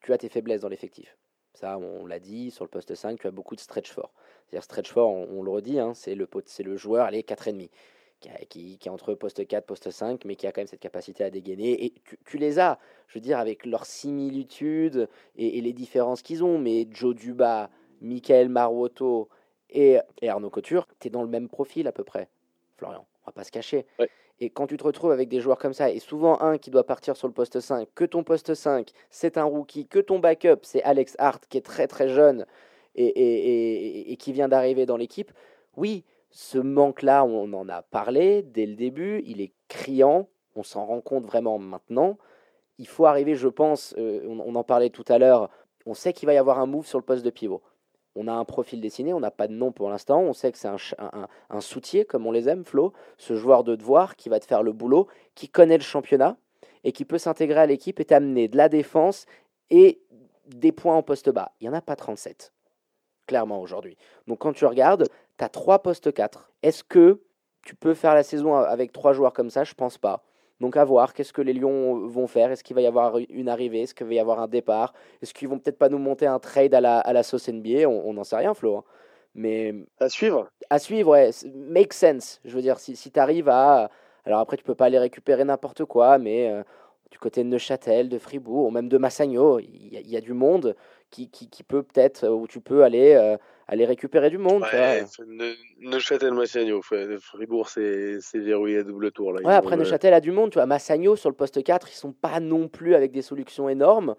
tu, as tes faiblesses dans l'effectif. Ça, on l'a dit, sur le poste 5, tu as beaucoup de stretch fort. C'est-à-dire stretch fort, on, le redit, hein, c'est le, le joueur, allez, 4,5. Qui, qui, qui, est entre poste 4, poste 5, mais qui a quand même cette capacité à dégainer. Et tu, les as, je veux dire, avec leurs similitudes et, les différences qu'ils ont. Mais Joe Duba, Michael Maruoto et, et Arnaud Couture, tu es dans le même profil à peu près, Florian. On va pas se cacher. Et quand tu te retrouves avec des joueurs comme ça, et souvent un qui doit partir sur le poste 5, que ton poste 5, c'est un rookie, que ton backup, c'est Alex Hart, qui est très très jeune et, et, et, qui vient d'arriver dans l'équipe, oui, ce manque-là, on en a parlé dès le début, il est criant, on s'en rend compte vraiment maintenant. Il faut arriver, je pense, euh, on, en parlait tout à l'heure, on sait qu'il va y avoir un move sur le poste de pivot on a un profil dessiné, on n'a pas de nom pour l'instant, on sait que c'est un, soutier, comme on les aime, Flo, ce joueur de devoir qui va te faire le boulot, qui connaît le championnat et qui peut s'intégrer à l'équipe et t'amener de la défense et des points en poste bas. Il n'y en a pas 37, clairement aujourd'hui. Donc quand tu regardes, tu as 3 postes 4. Est-ce que tu peux faire la saison avec trois joueurs comme ça? Je pense pas. Donc à voir, qu'est-ce que les Lions vont faire Est-ce qu'il va y avoir une arrivée? Est-ce qu'il va y avoir un départ? Est-ce qu'ils vont peut-être pas nous monter un trade à la, à la sauce NBA On n'en sait rien, Flo. Hein. Mais à suivre. À suivre, ouais. Make sense. Je veux dire, si, si tu arrives à... Alors après, tu peux pas aller récupérer n'importe quoi, mais euh, du côté de Neuchâtel, de Fribourg, ou même de Massagno, il y, a du monde qui, qui, qui peut peut-être, où tu peux aller... Euh, aller récupérer du monde. Ouais, Neuchâtel, Massagno, Fribourg, c'est verrouillé à double tour. Là. Ouais, après Neuchâtel a du monde, tu vois. Massagno, sur le poste 4, ils sont pas non plus avec des solutions énormes.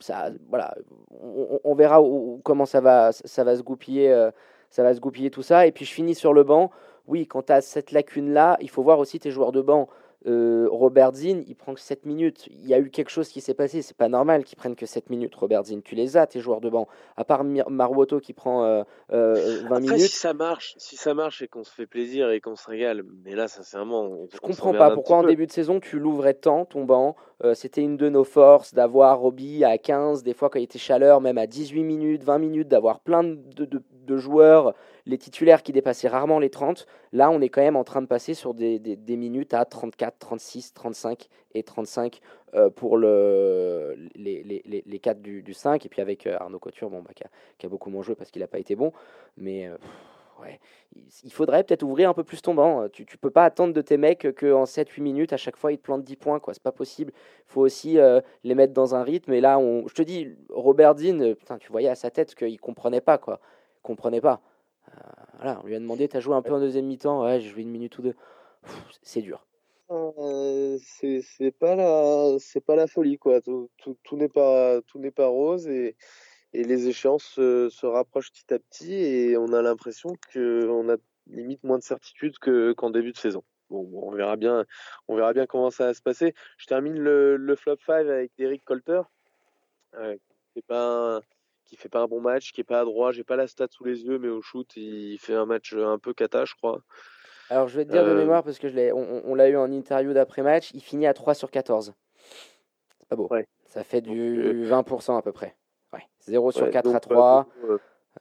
Ça, voilà, on, verra où, comment ça va, ça va se goupiller euh, ça va se goupiller tout ça. Et puis je finis sur le banc. Oui, quand tu as cette lacune-là, il faut voir aussi tes joueurs de banc. Euh, Robert Zinn, il prend que 7 minutes. Il y a eu quelque chose qui s'est passé. C'est pas normal qu'il prenne que 7 minutes, Robert Zinn. Tu les as, tes joueurs de banc. À part Maruoto qui prend 20 Après, minutes. Si ça marche, si ça marche et qu'on se fait plaisir et qu'on se régale, mais là, sincèrement, on, je comprends pas pourquoi en début de saison tu l'ouvrais tant ton banc. C'était une de nos forces d'avoir Roby à 15, des fois quand il était chaleur, même à 18 minutes, 20 minutes, d'avoir plein de, de, de joueurs les titulaires qui dépassaient rarement les 30, là on est quand même en train de passer sur des, minutes à 34, 36, 35 et 35 euh, pour le, les, les, les 4 du, du, 5. Et puis avec euh, Arnaud Couture, bon, bah, qui, a, qui, a, beaucoup moins joué parce qu'il n'a pas été bon. Mais euh, ouais, il faudrait peut-être ouvrir un peu plus ton banc. Tu ne peux pas attendre de tes mecs qu'en 7-8 minutes, à chaque fois, ils te plantent 10 points. Ce n'est pas possible. Il faut aussi les mettre dans un rythme. Et là, on, je te dis, Robert Dean, putain, tu voyais à sa tête qu'il ne comprenait pas. Quoi. Comprenait pas. Euh, on lui a demandé, t'as joué un peu en deuxième mi-temps? Ouais, j'ai joué une minute ou deux. C'est dur. Euh, c'est pas la folie quoi tout, n'est pas rose et, les échéances se, rapprochent petit à petit et on a l'impression que on a limite moins de certitude que qu'en début de saison bon, on verra bien on verra bien comment ça va se passer je termine le, le flop 5 avec Eric Colter euh, c'est pas un, qui fait pas un bon match, qui est pas à droit. J'ai pas la stat sous les yeux, mais au shoot, il fait un match un peu cata, je crois. Alors, je vais te dire de euh, mémoire, parce que je on, on l'a eu en interview d'après-match, il finit à 3 sur 14. C'est pas beau. Ça fait du 20% euh, à peu près. Ouais. 0 sur 4 à 3.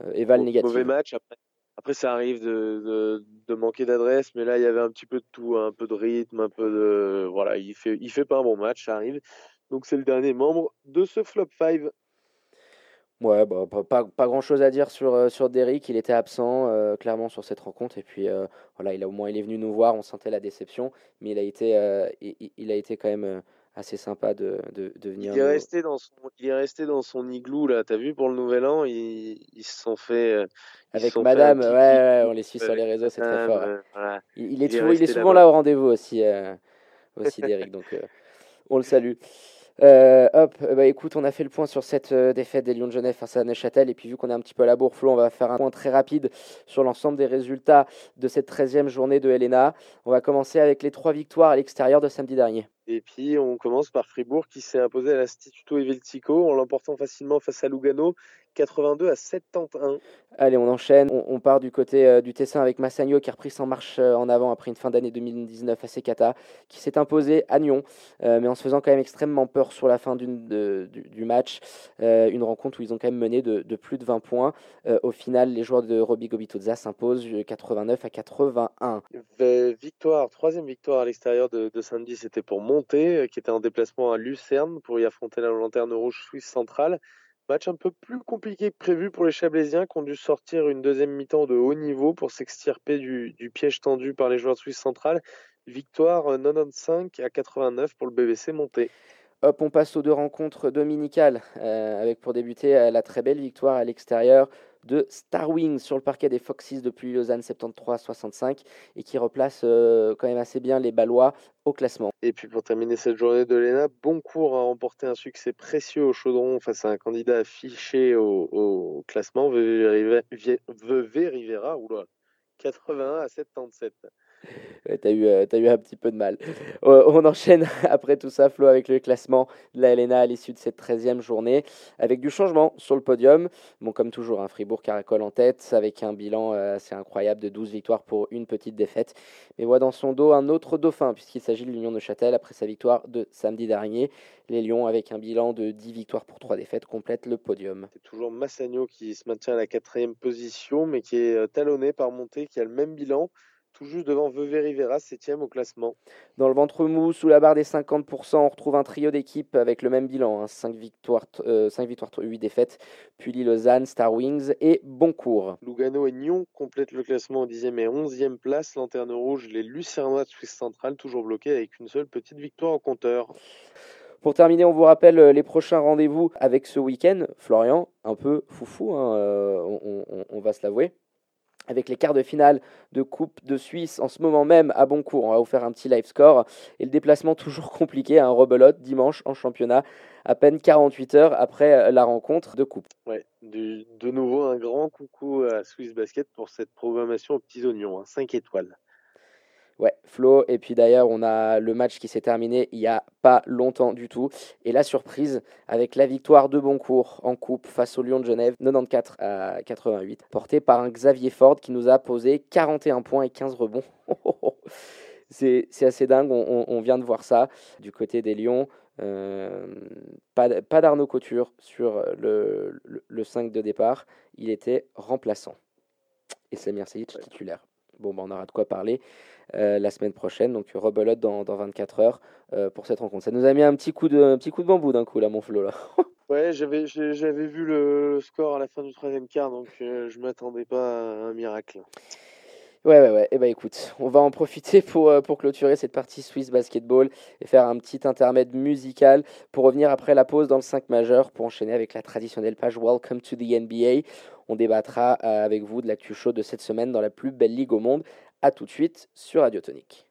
Euh, éval négatif. Mauvais match. Après, après ça arrive de, de, de manquer d'adresse, mais là, il y avait un petit peu de tout, un peu de rythme, un peu de. Voilà, il fait, il fait pas un bon match, ça arrive. Donc, c'est le dernier membre de ce flop 5 Ouais, bah, pas, pas, grand chose à dire sur, euh, sur Derrick. Il était absent euh, clairement sur cette rencontre. Et puis euh, voilà, il a, au moins il est venu nous voir. On sentait la déception. Mais il a été, il, il, a été quand même assez sympa de, de, de venir. Il est, resté dans son, il est resté dans son igloo là. T'as vu pour le nouvel an Ils, ils se sont fait. Avec Madame, ouais, ouais, on les suit sur les réseaux, c'est très fort. Il, est, toujours, il est souvent là, au rendez-vous aussi, aussi Derrick. donc on le salue. Euh, hop, euh, bah écoute, on a fait le point sur cette euh, défaite des Lions de Genève face à Neuchâtel. Et puis, vu qu'on est un petit peu à la bourre, Flo, on va faire un point très rapide sur l'ensemble des résultats de cette 13e journée de Helena. On va commencer avec les trois victoires à l'extérieur de samedi dernier. Et puis, on commence par Fribourg qui s'est imposé à l'Instituto Eveltico en l'emportant facilement face à Lugano 82 à 71. Allez, on enchaîne. On, part du côté euh, du Tessin avec Massagno qui a repris son marche euh, en avant après une fin d'année 2019 assez cata, qui s'est imposé à Nyon, euh, mais en se faisant quand même extrêmement peur sur la fin du, du, match. une rencontre où ils ont quand même mené de, plus de 20 points. au final, les joueurs de Roby Gobitoza s'imposent 89 à 81. Victoire, troisième victoire à l'extérieur de, de samedi, c'était pour Monté, qui était en déplacement à Lucerne pour y affronter la lanterne rouge suisse centrale. Match un peu plus compliqué que prévu pour les Chablaisiens qui ont dû sortir une deuxième mi-temps de haut niveau pour s'extirper du, piège tendu par les joueurs de Suisse centrale. Victoire 95 à 89 pour le BBC monté. Hop, on passe aux deux rencontres dominicales, euh, avec pour débuter euh, la très belle victoire à l'extérieur de Star Wings sur le parquet des Foxes depuis Lausanne 73-65 et qui replace euh, quand même assez bien les Ballois au classement. Et puis pour terminer cette journée de l'ENA, Boncourt a remporté un succès précieux au chaudron face à un candidat affiché au, classement, Vevey Rivera, oula, 81 à 77 t'as eu, euh, eu un petit peu de mal. Euh, on enchaîne (laughs) après tout ça, Flo, avec le classement de la LNA à l'issue de cette 13e journée, avec du changement sur le podium. Bon, comme toujours, un Fribourg caracole en tête, avec un bilan euh, assez incroyable de 12 victoires pour une petite défaite. Mais voit dans son dos un autre dauphin, puisqu'il s'agit de l'Union de Châtel après sa victoire de samedi dernier. Les Lions, avec un bilan de 10 victoires pour 3 défaites, complètent le podium. C'est toujours Massagno qui se maintient à la quatrième position, mais qui est talonné par Monté, qui a le même bilan tout juste devant Vevey Rivera, 7 au classement. Dans le ventre mou, sous la barre des 50%, on retrouve un trio d'équipes avec le même bilan 5, hein. victoires, 5 euh, victoires, 8 défaites. Puis Lausanne, Star Wings et Boncourt. Lugano et Nyon complètent le classement en 10e et 11e place. Lanterne rouge, les Lucernois de Suisse centrale, toujours bloqués avec une seule petite victoire au compteur. Pour terminer, on vous rappelle euh, les prochains rendez-vous avec ce week-end. Florian, un peu foufou, hein, euh, on, on va se l'avouer. Avec les quarts de finale de Coupe de Suisse en ce moment même à Boncourt. On va vous faire un petit live score. Et le déplacement (laughs) toujours compliqué à un rebelote dimanche en championnat, à peine 48 heures après euh, la rencontre de Coupe. De nouveau un grand coucou à Swiss Basket pour cette programmation aux petits oignons, 5 hein, étoiles. Ouais, Flo. Et puis d'ailleurs, on a le match qui s'est terminé il n'y a pas longtemps du tout. Et la surprise avec la victoire de Boncourt en coupe face au Lyon de Genève, 94 à 88, portée par un Xavier Ford qui nous a posé 41 points et 15 rebonds. (laughs) c'est assez dingue, on, vient de voir ça du côté des Lions. Euh, pas, pas d'Arnaud Couture sur le, le, 5 de départ, il était remplaçant. Et Samir Seyic titulaire. Bon, ben, on aura de quoi parler. Euh, la semaine prochaine. Donc rebelote dans, dans 24 heures euh, pour cette rencontre. Ça nous a mis un petit coup de, petit coup de bambou d'un coup là, mon Flo là. (laughs) ouais, j'avais, j'avais vu le score à la fin du troisième quart, donc euh, je m'attendais pas à un miracle. Ouais, ouais, ouais. Et eh ben, écoute, on va en profiter pour, pour clôturer cette partie Swiss Basketball et faire un petit intermède musical pour revenir après la pause dans le 5 majeur pour enchaîner avec la traditionnelle page Welcome to the NBA. On débattra avec vous de l'actu chaud de cette semaine dans la plus belle ligue au monde. A tout de suite sur Radio Tonique.